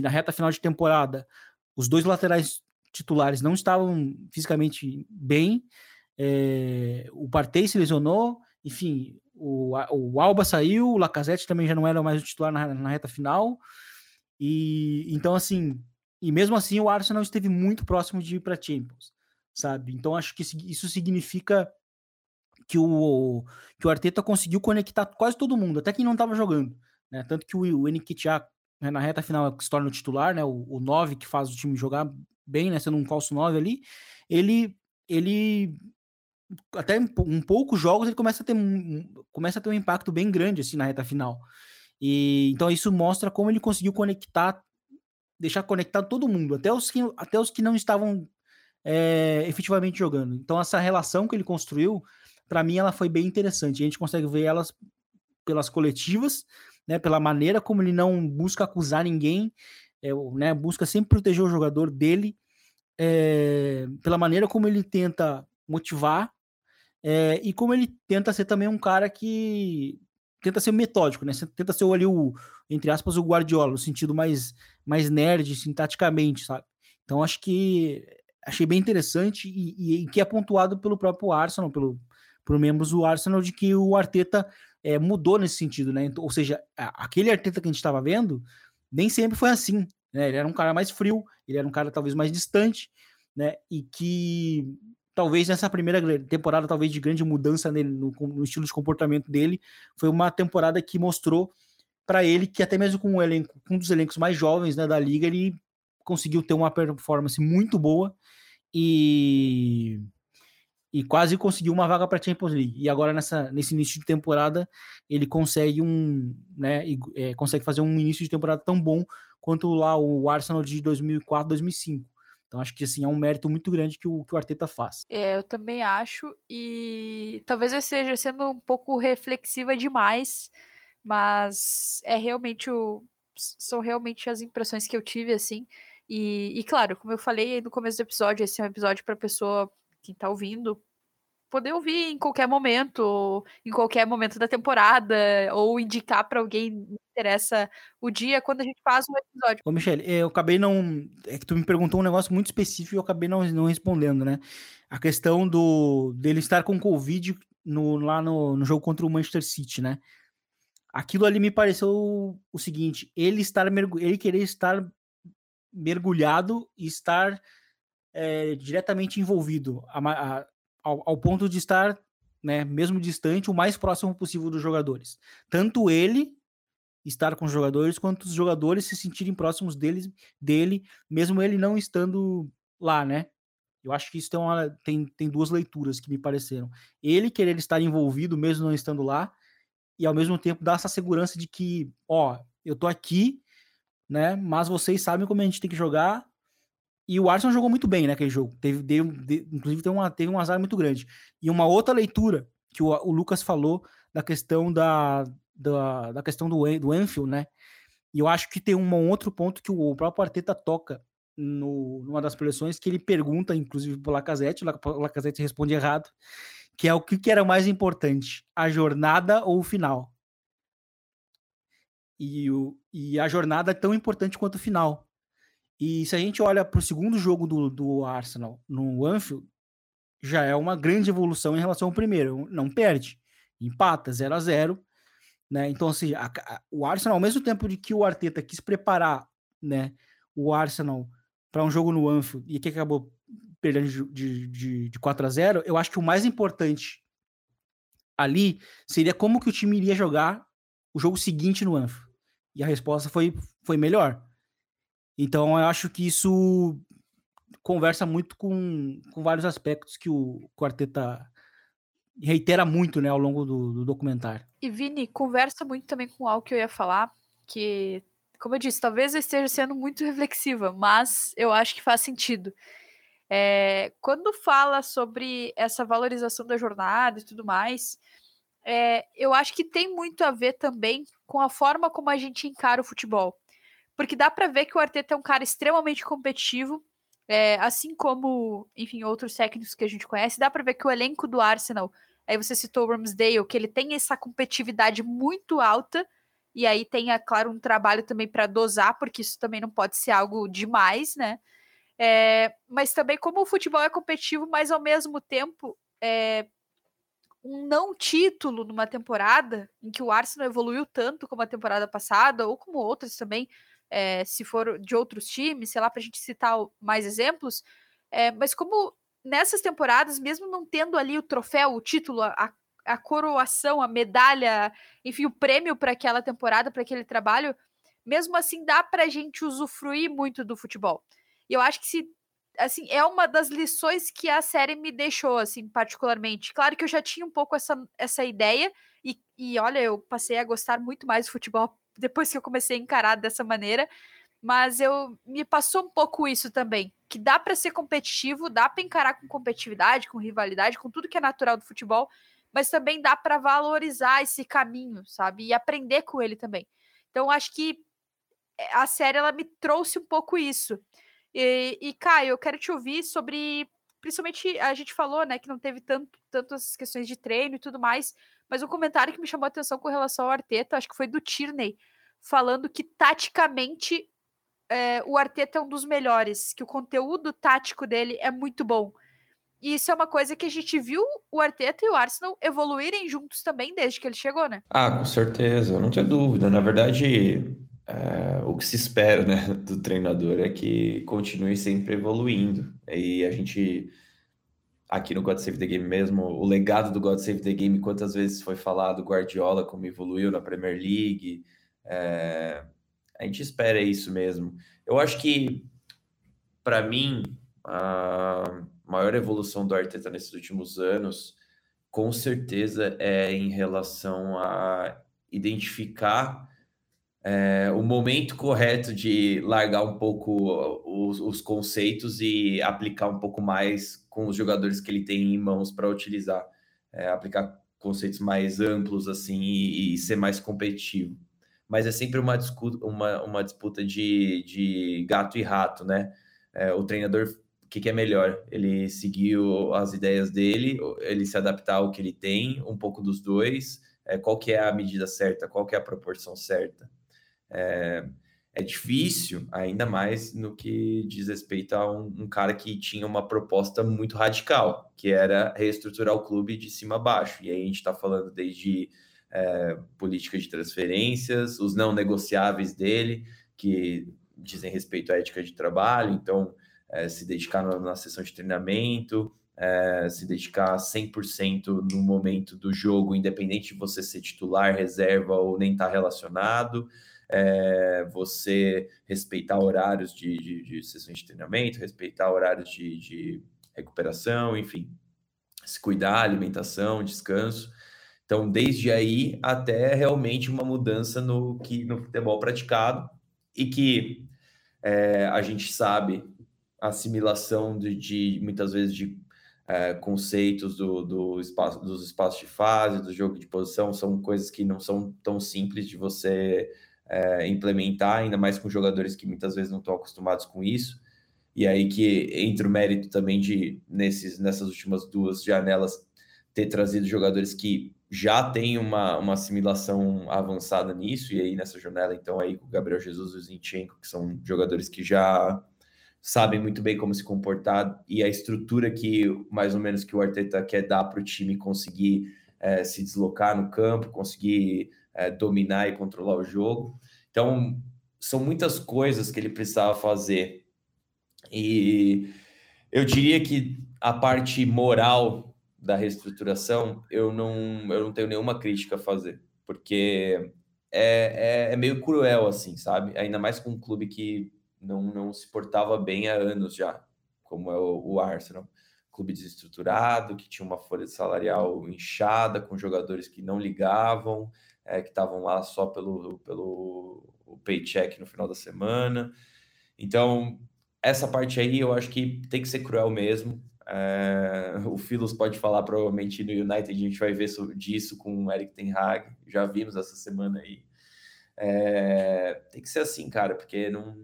na reta final de temporada os dois laterais titulares não estavam fisicamente bem, é, o Partey se lesionou, enfim, o, o Alba saiu, o Lacazette também já não era mais o titular na, na reta final. E então, assim, e mesmo assim o Arsenal esteve muito próximo de ir para Champions, sabe? Então acho que isso significa que o, que o Arteta conseguiu conectar quase todo mundo, até quem não estava jogando. Né? Tanto que o, o Nketiah, né, na reta final, se torna o titular, né? o, o 9 que faz o time jogar bem, né? sendo um falso 9 ali, ele, ele até um poucos jogos ele começa a ter um, começa a ter um impacto bem grande assim na reta final. E então isso mostra como ele conseguiu conectar, deixar conectado todo mundo, até os que, até os que não estavam é, efetivamente jogando. Então essa relação que ele construiu, para mim ela foi bem interessante. A gente consegue ver elas pelas coletivas, né, pela maneira como ele não busca acusar ninguém, é, né, busca sempre proteger o jogador dele, é, pela maneira como ele tenta motivar é, e como ele tenta ser também um cara que tenta ser metódico, né? Tenta ser ali o, entre aspas, o Guardiola, no sentido mais, mais nerd, sintaticamente, sabe? Então acho que achei bem interessante e, e, que é pontuado pelo próprio Arsenal, pelo, por membros do Arsenal, de que o Arteta é, mudou nesse sentido, né? Então, ou seja, aquele Arteta que a gente estava vendo nem sempre foi assim, né? Ele era um cara mais frio, ele era um cara talvez mais distante, né? E que talvez nessa primeira temporada, talvez de grande mudança nele, no, no estilo de comportamento dele, foi uma temporada que mostrou para ele que até mesmo com um elenco, um dos elencos mais jovens né, da liga, ele conseguiu ter uma performance muito boa e e quase conseguiu uma vaga para Champions League. E agora nessa nesse início de temporada ele consegue um, né, é, consegue fazer um início de temporada tão bom quanto lá o Arsenal de 2004, 2005. Então acho que assim é um mérito muito grande que o, que o Arteta faz. É, eu também acho e talvez eu esteja sendo um pouco reflexiva demais, mas é realmente o são realmente as impressões que eu tive assim. E, e claro, como eu falei no começo do episódio, esse é um episódio para pessoa que está ouvindo poder ouvir em qualquer momento, em qualquer momento da temporada, ou indicar para alguém interessa o dia quando a gente faz um episódio. Ô, Michele, eu acabei não. É que tu me perguntou um negócio muito específico e eu acabei não, não respondendo, né? A questão do dele estar com Covid no, lá no, no jogo contra o Manchester City, né? aquilo ali me pareceu o seguinte: ele estar ele querer estar mergulhado e estar é, diretamente envolvido a, a, ao, ao, ponto de estar, né, mesmo distante, o mais próximo possível dos jogadores. Tanto ele estar com os jogadores, quanto os jogadores se sentirem próximos dele, dele mesmo ele não estando lá, né? Eu acho que isso tem, uma, tem, tem duas leituras que me pareceram. Ele querer estar envolvido, mesmo não estando lá, e ao mesmo tempo dar essa segurança de que, ó, eu tô aqui, né? Mas vocês sabem como a gente tem que jogar. E o Arsenal jogou muito bem naquele jogo. Teve, de, inclusive, teve, uma, teve um azar muito grande. E uma outra leitura que o, o Lucas falou da questão da, da, da questão do, do Enfield, né? E eu acho que tem um outro ponto que o próprio Arteta toca no, numa das preleções, que ele pergunta, inclusive, para o Lacazette, o Lacazette responde errado, que é o que, que era mais importante, a jornada ou o final? E, o, e a jornada é tão importante quanto o final. E se a gente olha para o segundo jogo do, do Arsenal no Anfield, já é uma grande evolução em relação ao primeiro. Não perde, empata 0 a 0 né? Então, assim, a, a, o Arsenal, ao mesmo tempo de que o Arteta quis preparar né, o Arsenal para um jogo no Anfield e que acabou perdendo de, de, de 4 a 0 eu acho que o mais importante ali seria como que o time iria jogar o jogo seguinte no Anfield. E a resposta foi, foi melhor. Então, eu acho que isso conversa muito com, com vários aspectos que o, que o Arteta reitera muito, né, ao longo do, do, documentário. E Vini, conversa muito também com algo que eu ia falar, que, como eu disse, talvez eu esteja sendo muito reflexiva, mas eu acho que faz sentido. É, quando fala sobre essa valorização da jornada e tudo mais, é, eu acho que tem muito a ver também com a forma como a gente encara o futebol. Porque dá para ver que o Arteta é um cara extremamente competitivo, é, assim como, enfim, outros técnicos que a gente conhece, dá para ver que o elenco do Arsenal Aí você citou o Ramsdale, que ele tem essa competitividade muito alta, e aí tem, é claro, um trabalho também para dosar, porque isso também não pode ser algo demais, né? É, mas também como o futebol é competitivo, mas ao mesmo tempo é, um não título numa temporada em que o Arsenal evoluiu tanto como a temporada passada, ou como outras também, é, se for de outros times, sei lá, para a gente citar mais exemplos, é, mas como nessas temporadas, mesmo não tendo ali o troféu, o título, a, a coroação, a medalha, enfim, o prêmio para aquela temporada, para aquele trabalho, mesmo assim dá para a gente usufruir muito do futebol. E eu acho que se assim, é uma das lições que a série me deixou, assim, particularmente. Claro que eu já tinha um pouco essa, essa ideia, e, e olha, eu passei a gostar muito mais do futebol depois que eu comecei a encarar dessa maneira, mas eu me passou um pouco isso também, que dá para ser competitivo, dá para encarar com competitividade, com rivalidade, com tudo que é natural do futebol, mas também dá para valorizar esse caminho, sabe? E aprender com ele também. Então acho que eh, a série ela me trouxe um pouco isso. E, e Caio, eu quero te ouvir sobre, principalmente a gente falou, né, que não teve tanto tantas questões de treino e tudo mais, mas um comentário que me chamou a atenção com relação ao Arteta, acho que foi do Tierney, falando que taticamente é, o Arteta é um dos melhores, que o conteúdo tático dele é muito bom. E isso é uma coisa que a gente viu o Arteta e o Arsenal evoluírem juntos também desde que ele chegou, né? Ah, com certeza, não tenho dúvida. Na verdade, é, o que se espera né, do treinador é que continue sempre evoluindo. E a gente, aqui no God Save the Game mesmo, o legado do God Save the Game, quantas vezes foi falado Guardiola como evoluiu na Premier League, é, a gente espera isso mesmo. Eu acho que, para mim, a maior evolução do Arteta nesses últimos anos, com certeza, é em relação a identificar é, o momento correto de largar um pouco os, os, conceitos e aplicar um pouco mais com os jogadores que ele tem em mãos para utilizar, é, aplicar conceitos mais amplos assim e, e ser mais competitivo mas é sempre uma disputa, uma, uma disputa de, de gato e rato, né? É, o treinador, o que, que, é melhor? Ele seguir as ideias dele, ele se adaptar ao que ele tem, um pouco dos dois, é, qual que é a medida certa, qual que é a proporção certa. É, é difícil, ainda mais no que diz respeito a um, um, cara que tinha uma proposta muito radical, que era reestruturar o clube de cima a baixo. E aí a gente está falando desde é, política de transferências, os não negociáveis dele, que dizem respeito à ética de trabalho, então é, se dedicar na, na sessão de treinamento, é, se dedicar 100% no momento do jogo, independente de você ser titular, reserva ou nem estar tá relacionado, é, você respeitar horários de, de, de de treinamento, respeitar horários de, de recuperação, enfim, se cuidar, alimentação, descanso. Então, desde aí até realmente uma mudança no que no futebol praticado e que é, a gente sabe assimilação de, de muitas vezes de é, conceitos do, do espaço, dos espaços de fase, do jogo de posição, são coisas que não são tão simples de você é, implementar, ainda mais com jogadores que muitas vezes não estão acostumados com isso. E aí que entra o mérito também de, nesses, nessas últimas duas janelas, ter trazido jogadores que já têm uma, uma assimilação avançada nisso, e aí nessa janela, então, aí com o Gabriel Jesus e o Zinchenko, que são jogadores que já sabem muito bem como se comportar e a estrutura que mais ou menos que o Arteta quer dar para o time conseguir é, se deslocar no campo, conseguir é, dominar e controlar o jogo. Então, são muitas coisas que ele precisava fazer. E eu diria que a parte moral da reestruturação, eu não, eu não tenho nenhuma crítica a fazer, porque é, é, é meio cruel, assim, sabe? Ainda mais com um clube que não, não se portava bem há anos já, como é o, o Arsenal. Clube desestruturado, que tinha uma folha salarial inchada, com jogadores que não ligavam, é, que estavam lá só pelo, pelo o paycheck no final da semana. Então, essa parte aí eu acho que tem que ser cruel mesmo. É, o Filos pode falar provavelmente no United, a gente vai ver disso com o Eric Ten Hag, já vimos essa semana aí. É, tem que ser assim, cara, porque não,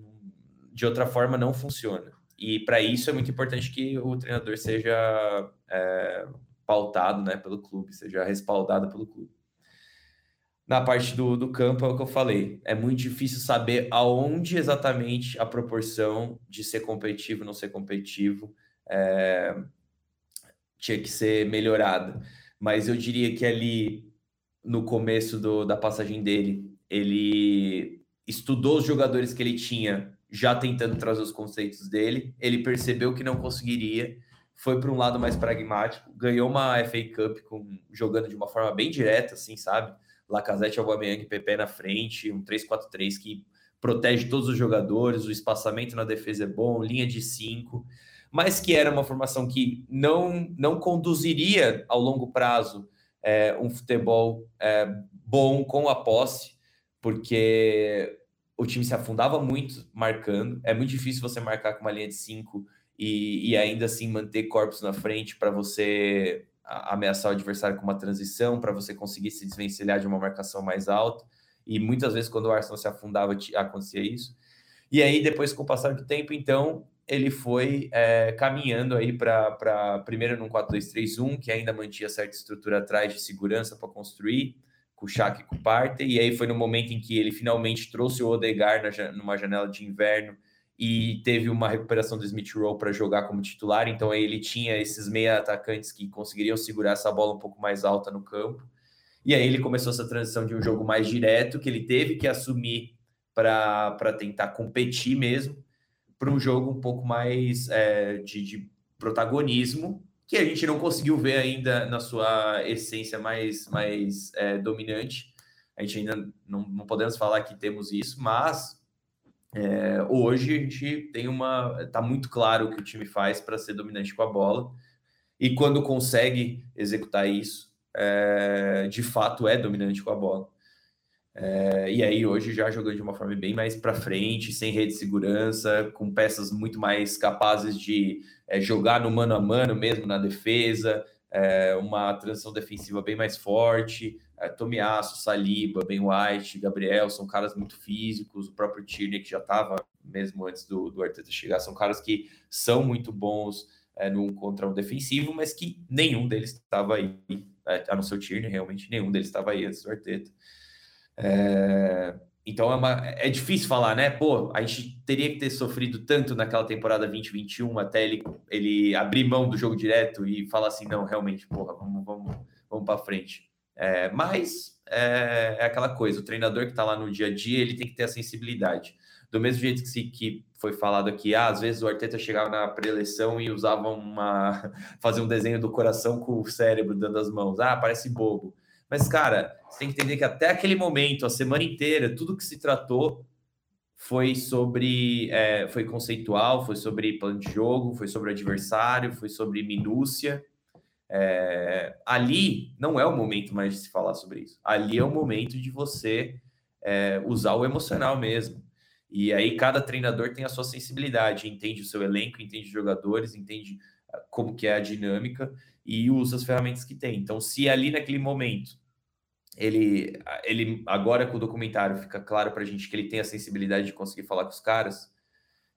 de outra forma não funciona. E para isso é muito importante que o treinador seja é, pautado né, pelo clube, seja respaldado pelo clube. Na parte do, do campo é o que eu falei. É muito difícil saber aonde exatamente a proporção de ser competitivo não ser competitivo é, tinha que ser melhorada. Mas eu diria que ali no começo do, da passagem dele, ele estudou os jogadores que ele tinha já tentando trazer os conceitos dele. Ele percebeu que não conseguiria, foi para um lado mais pragmático, ganhou uma FA Cup com, jogando de uma forma bem direta, assim, sabe? Lacazette, Aubameyang Pepe na frente, um 3-4-3 que protege todos os jogadores, o espaçamento na defesa é bom, linha de 5, mas que era uma formação que não, não conduziria ao longo prazo é, um futebol é, bom com a posse, porque o time se afundava muito marcando. É muito difícil você marcar com uma linha de cinco e, e ainda assim manter corpos na frente para você ameaçar o adversário com uma transição, para você conseguir se desvencilhar de uma marcação mais alta. E muitas vezes, quando o Arsenal se afundava, acontecia isso. E aí, depois, com o passar do tempo, então, ele foi é, caminhando aí para primeiro num 4-2-3-1, que ainda mantinha certa estrutura atrás de segurança para construir com o Shaq e com o Partey, e aí foi no momento em que ele finalmente trouxe o Odegar na, numa janela de inverno e teve uma recuperação do Smith Rowe para jogar como titular, então aí ele tinha esses meia atacantes que conseguiriam segurar essa bola um pouco mais alta no campo. E aí ele começou essa transição de um jogo mais direto, que ele teve que assumir para tentar competir mesmo, para um jogo um pouco mais é, de, de protagonismo, que a gente não conseguiu ver ainda na sua essência mais, mais é, dominante. A gente ainda não, não podemos falar que temos isso, mas é, hoje a gente tem uma. Tá muito claro o que o time faz para ser dominante com a bola. E quando consegue executar isso, é, de fato é dominante com a bola. É, e aí hoje já jogando de uma forma bem mais para frente, sem rede de segurança, com peças muito mais capazes de é, jogar no mano a mano mesmo na defesa, é, uma transição defensiva bem mais forte. É, Tomiasso, Saliba, Ben White, Gabriel são caras muito físicos. O próprio Tierney, que já estava mesmo antes do, do Arteta chegar, são caras que são muito bons é, no contra um defensivo, mas que nenhum deles estava aí, é, a não ser o Tierney, realmente nenhum deles estava aí antes do Arteta. É, então é, uma, é difícil falar, né? Pô, a gente teria que ter sofrido tanto naquela temporada 2021 até ele, ele abrir mão do jogo direto e falar assim: não, realmente, porra, vamos, vamos, vamos para frente. É, mas é, é aquela coisa, o treinador que está lá no dia a dia, ele tem que ter a sensibilidade. Do mesmo jeito que, se, que foi falado aqui, ah, às vezes o Arteta chegava na preleção e usava uma. fazia um desenho do coração com o cérebro dando as mãos. Ah, parece bobo. Mas, cara, você tem que entender que até aquele momento, a semana inteira, tudo que se tratou foi sobre. É, foi conceitual, foi sobre plano de jogo, foi sobre adversário, foi sobre minúcia. É, ali não é o momento mais de se falar sobre isso. Ali é o momento de você é, usar o emocional mesmo. E aí cada treinador tem a sua sensibilidade, entende o seu elenco, entende os jogadores, entende ah, como que é a dinâmica e usa as ferramentas que tem. Então, se ali naquele momento ele, ele agora com o documentário fica claro para a gente que ele tem a sensibilidade de conseguir falar com os caras,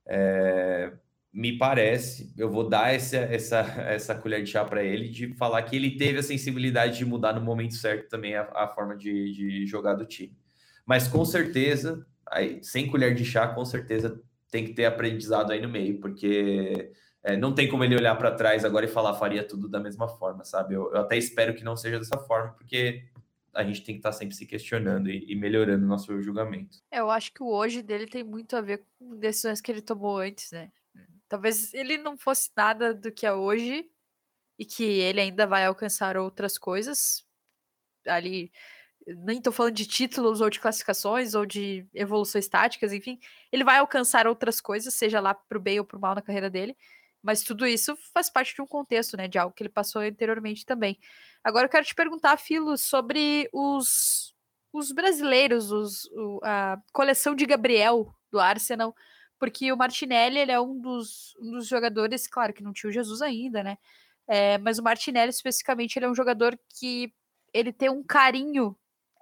é, me parece, eu vou dar essa, essa, essa colher de chá para ele, de falar que ele teve a sensibilidade de mudar no momento certo também a, a forma de, de jogar do time. Mas com certeza, aí, sem colher de chá, com certeza tem que ter aprendizado aí no meio, porque é, não tem como ele olhar para trás agora e falar faria tudo da mesma forma, sabe? Eu, eu, até espero que não seja dessa forma, porque a gente tem que estar tá sempre se questionando e, e melhorando o nosso julgamento. É, eu acho que o hoje dele tem muito a ver com decisões que ele tomou antes, né? Talvez ele não fosse nada do que é hoje e que ele ainda vai alcançar outras coisas ali. Nem tô falando de títulos ou de classificações ou de evoluções táticas, enfim. Ele vai alcançar outras coisas, seja lá pro bem ou pro mal na carreira dele. Mas tudo isso faz parte de um contexto, né? De algo que ele passou anteriormente também. Agora eu quero te perguntar, Filo, sobre os, os brasileiros, os, o, a coleção de Gabriel do Arsenal porque o Martinelli ele é um dos, um dos jogadores, claro que não tinha o Jesus ainda, né? É, mas o Martinelli, especificamente, ele é um jogador que ele tem um carinho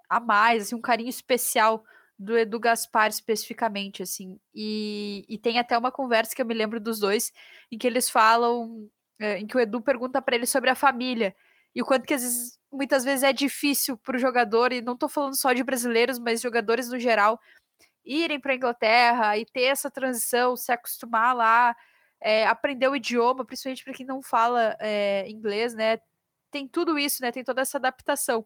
a mais, assim, um carinho especial do Edu Gaspar especificamente, assim. E, e tem até uma conversa que eu me lembro dos dois, em que eles falam, é, em que o Edu pergunta para ele sobre a família e o quanto que às vezes, muitas vezes é difícil para o jogador, e não estou falando só de brasileiros, mas jogadores no geral, irem para a Inglaterra e ter essa transição, se acostumar lá, é, aprender o idioma, principalmente para quem não fala é, inglês, né? Tem tudo isso, né? Tem toda essa adaptação.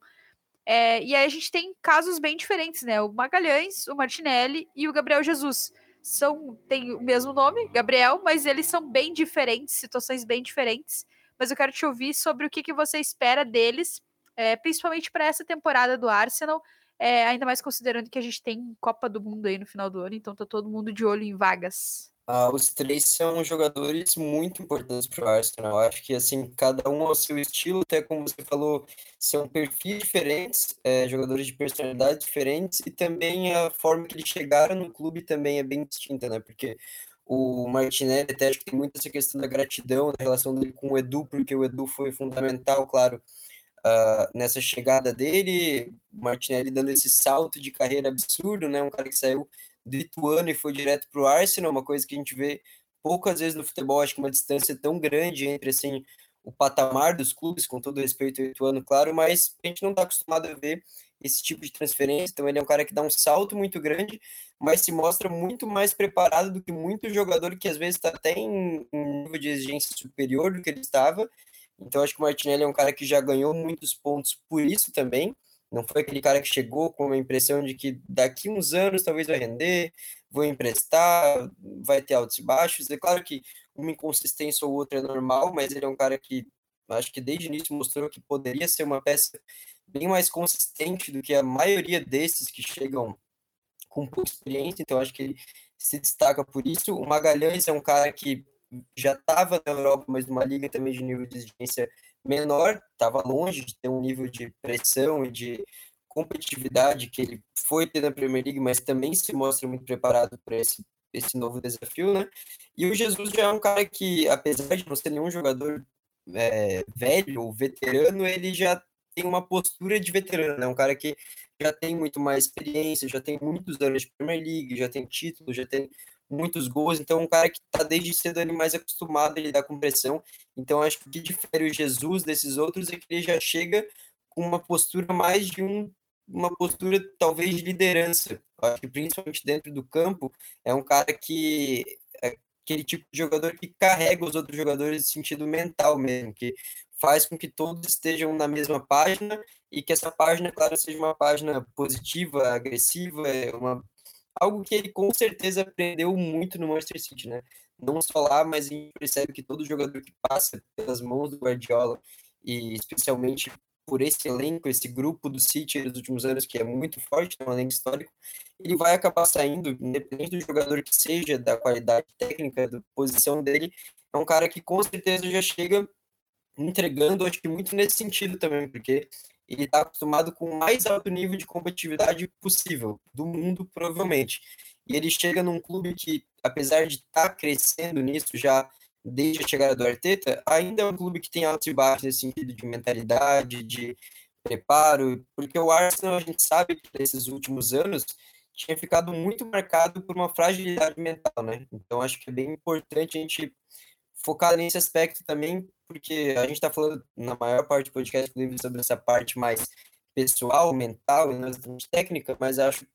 É, e aí a gente tem casos bem diferentes, né? O Magalhães, o Martinelli e o Gabriel Jesus. São, tem o mesmo nome, Gabriel, mas eles são bem diferentes, situações bem diferentes. Mas eu quero te ouvir sobre o que, que você espera deles, é, principalmente para essa temporada do Arsenal é, ainda mais considerando que a gente tem Copa do Mundo aí no final do ano, então tá todo mundo de olho em vagas. Ah, os três são jogadores muito importantes para o Arsenal. Acho que assim, cada um ao seu estilo, até como você falou, são perfis diferentes, é, jogadores de personalidades diferentes, e também a forma que eles chegaram no clube também é bem distinta, né? Porque o Martinelli até acho que tem muito essa questão da gratidão, da relação dele com o Edu, porque o Edu foi fundamental, claro, uh, nessa chegada dele, Martinelli dando esse salto de carreira absurdo, né? Um cara que saiu do Ituano e foi direto para o Arsenal, uma coisa que a gente vê poucas vezes no futebol, acho que uma distância tão grande entre assim o patamar dos clubes, com todo respeito ao Ituano, claro, mas a gente não está acostumado a ver esse tipo de transferência. Então ele é um cara que dá um salto muito grande, mas se mostra muito mais preparado do que muito jogador que às vezes está até em um nível de exigência superior do que ele estava então acho que o Martinelli é um cara que já ganhou muitos pontos por isso também. Não foi aquele cara que chegou com a impressão de que daqui uns anos talvez vai render, vou emprestar, vai ter altos e baixos. É claro que uma inconsistência ou outra é normal, mas ele é um cara que acho que desde o início mostrou que poderia ser uma peça bem mais consistente do que a maioria desses que chegam com pouca experiência, então acho que ele se destaca por isso. O Magalhães é um cara que já estava na Europa, mas numa liga também de nível de exigência menor, estava longe de ter um nível de pressão e de competitividade que ele foi ter na Premier League, mas também se mostra muito preparado para esse, esse novo desafio, né? E o Jesus já é um cara que, apesar de não ser nenhum jogador é, velho ou veterano, ele já tem uma postura de veterano, né? Um cara que já tem muito mais experiência, já tem muitos anos de Premier League, já tem título, já tem muitos gols, então um cara que está desde cedo ali mais acostumado a lidar com pressão. Então acho que o que difere o Jesus desses outros é que ele já chega com uma postura mais de um uma postura talvez de liderança. Acho que principalmente dentro do campo é um cara que é aquele tipo de jogador que carrega os outros jogadores no sentido mental mesmo, que faz com que todos estejam na mesma página e que essa página, claro, seja uma página positiva, agressiva, é uma, algo que ele com certeza aprendeu muito no Manchester City, né? Não só lá, mas a gente percebe que todo jogador que passa pelas mãos do Guardiola e especialmente por esse elenco, esse grupo do City nos últimos anos, que é muito forte, é um elenco histórico, ele vai acabar saindo, independente do jogador que seja, da qualidade técnica, da posição dele, é um cara que com certeza já chega entregando, acho que muito nesse sentido também, porque ele está acostumado com o mais alto nível de competitividade possível, do mundo, provavelmente. E ele chega num clube que, apesar de estar tá crescendo nisso já desde a chegada do Arteta, ainda é um clube que tem altos e baixos nesse sentido de mentalidade, de preparo, porque o Arsenal, a gente sabe que nesses últimos anos tinha ficado muito marcado por uma fragilidade mental, né? Então acho que é bem importante a gente focar nesse aspecto também, porque a gente está falando na maior parte do podcast, inclusive, sobre essa parte mais pessoal, mental e não técnica, mas acho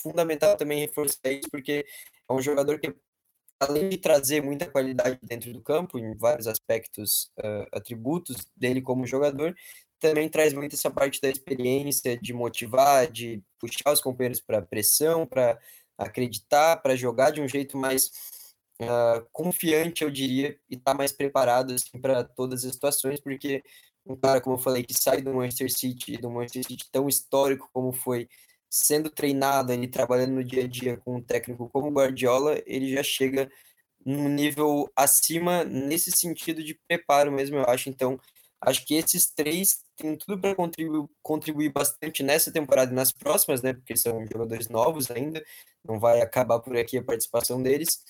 fundamental também reforçar isso, porque é um jogador que além de trazer muita qualidade dentro do campo, em vários aspectos, uh, atributos dele como jogador, também traz muito essa parte da experiência, de motivar, de puxar os companheiros para pressão, para acreditar, para jogar de um jeito mais uh, confiante, eu diria, e estar tá mais preparado assim, para todas as situações, porque um cara, como eu falei, que sai do Manchester City, do Manchester City tão histórico como foi, sendo treinado, ele trabalhando no dia a dia com um técnico como Guardiola, ele já chega num nível acima nesse sentido de preparo mesmo, eu acho. Então, acho que esses três têm tudo para contribuir, contribuir bastante nessa temporada e nas próximas, né? Porque são jogadores novos ainda, não vai acabar por aqui a participação deles.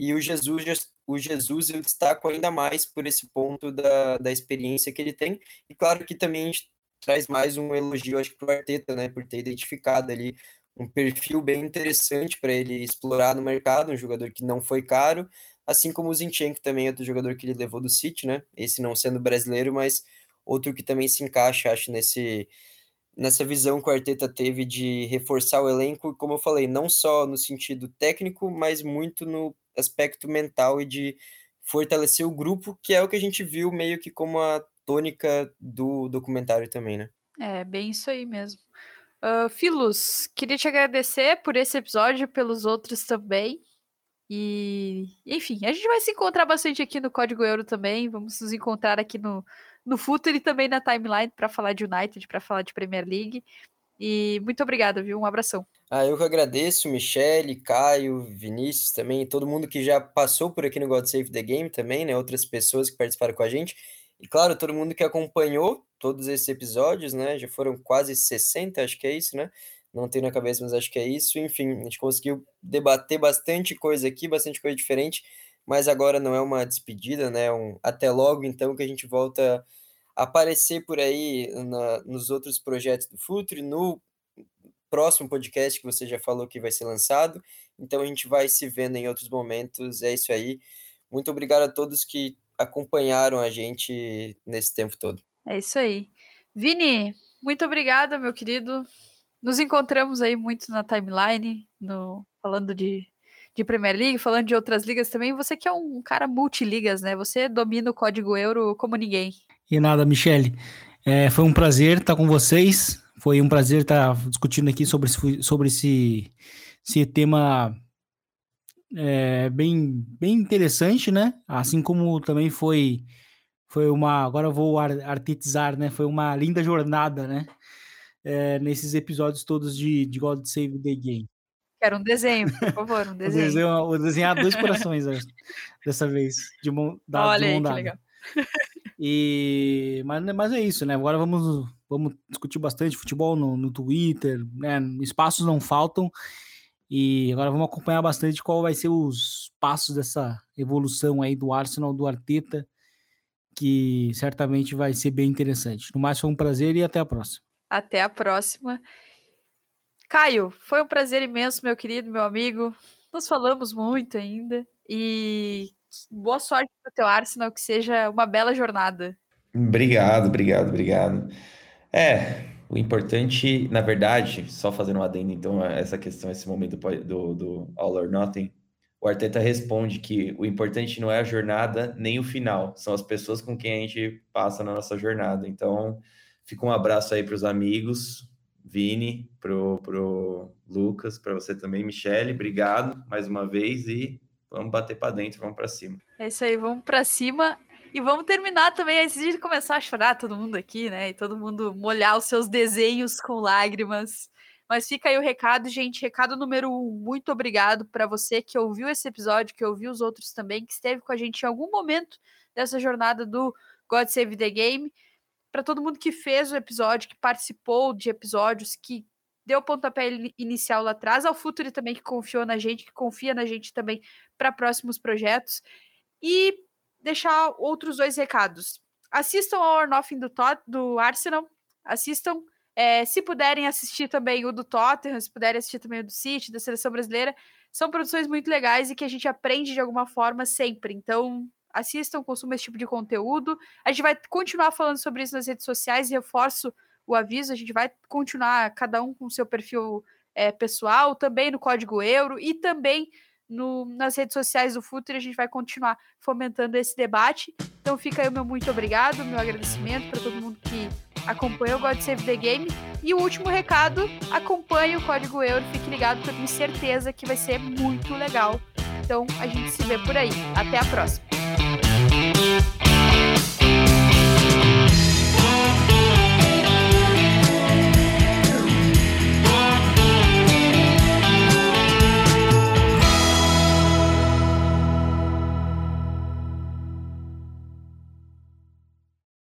E o Jesus, o Jesus eu destaco ainda mais por esse ponto da, da experiência que ele tem. E claro que também a gente traz mais um elogio, acho que, para o Arteta, né, por ter identificado ali um perfil bem interessante para ele explorar no mercado, um jogador que não foi caro, assim como o Zinchenko também, outro jogador que ele levou do City, né, esse não sendo brasileiro, mas outro que também se encaixa, acho, nesse, nessa visão que o Arteta teve de reforçar o elenco, como eu falei, não só no sentido técnico, mas muito no aspecto mental e de fortalecer o grupo, que é o que a gente viu meio que como a tônica do documentário também, né? É, bem isso aí mesmo. Uh, Filos, queria te agradecer por esse episódio, pelos outros também. E, enfim, a gente vai se encontrar bastante aqui no Código Euro também. Vamos nos encontrar aqui no, no Future e também na timeline para falar de United, para falar de Premier League. E muito obrigada, viu? Um abração. Ah, eu que agradeço, Michele, Caio, Vinícius também, todo mundo que já passou por aqui no God Save the Game também, né? Outras pessoas que participaram com a gente. E claro, todo mundo que acompanhou todos esses episódios, né? Já foram quase 60, acho que é isso, né? Não tenho na cabeça, mas acho que é isso. Enfim, a gente conseguiu debater bastante coisa aqui, bastante coisa diferente, mas agora não é uma despedida, né? Um até logo, então, que a gente volta aparecer por aí na, nos outros projetos do Futre, no próximo podcast que você já falou que vai ser lançado. Então a gente vai se vendo em outros momentos. É isso aí. Muito obrigado a todos que acompanharam a gente nesse tempo todo. É isso aí. Vini, muito obrigada, meu querido. Nos encontramos aí muito na timeline, no, falando de, de Premier League, falando de outras ligas também. Você que é um cara multiligas, né? Você domina o código euro como ninguém. E nada, Michele. É, foi um prazer estar com vocês. Foi um prazer estar discutindo aqui sobre, sobre esse, esse tema é, bem, bem interessante, né? Assim como também foi foi uma, agora eu vou artetizar, né? Foi uma linda jornada, né? É, nesses episódios todos de, de God Save the Game. Quero um desenho, por favor, um desenho. vou desenhar dois corações dessa vez, de mão, da, Olha de mão aí, que legal. E, mas, mas é isso, né? Agora vamos, vamos discutir bastante futebol no, no Twitter, né? Espaços não faltam. E agora vamos acompanhar bastante qual vai ser os passos dessa evolução aí do Arsenal, do Arteta, que certamente vai ser bem interessante. No mais, foi um prazer e até a próxima. Até a próxima. Caio, foi um prazer imenso, meu querido, meu amigo. Nós falamos muito ainda. E boa sorte para o teu Arsenal, que seja uma bela jornada. Obrigado, obrigado, obrigado. É, o importante, na verdade, só fazendo um adendo, então, essa questão, esse momento do, do All or Nothing, o Arteta responde que o importante não é a jornada nem o final, são as pessoas com quem a gente passa na nossa jornada. Então, fica um abraço aí para os amigos, Vini, pro, pro Lucas, para você também, Michele, obrigado mais uma vez e vamos bater para dentro, vamos para cima. É isso aí, vamos para cima. E vamos terminar também, antes de começar a chorar todo mundo aqui, né? E todo mundo molhar os seus desenhos com lágrimas. Mas fica aí o recado, gente. Recado número um, muito obrigado para você que ouviu esse episódio, que ouviu os outros também, que esteve com a gente em algum momento dessa jornada do God Save the Game. Para todo mundo que fez o episódio, que participou de episódios, que deu o pontapé inicial lá atrás, ao Futuri também que confiou na gente, que confia na gente também para próximos projetos. E deixar outros dois recados. Assistam ao Ornoffin do, do Arsenal, assistam. É, se puderem assistir também o do Tottenham, se puderem assistir também o do City, da Seleção Brasileira, são produções muito legais e que a gente aprende de alguma forma sempre. Então, assistam, consumam esse tipo de conteúdo. A gente vai continuar falando sobre isso nas redes sociais e reforço o aviso, a gente vai continuar cada um com seu perfil é, pessoal, também no código euro e também no, nas redes sociais do Futre, a gente vai continuar fomentando esse debate. Então fica aí o meu muito obrigado, meu agradecimento para todo mundo que acompanha o God Save the Game. E o último recado, acompanhe o Código Euro, fique ligado porque eu tenho certeza que vai ser muito legal. Então a gente se vê por aí. Até a próxima!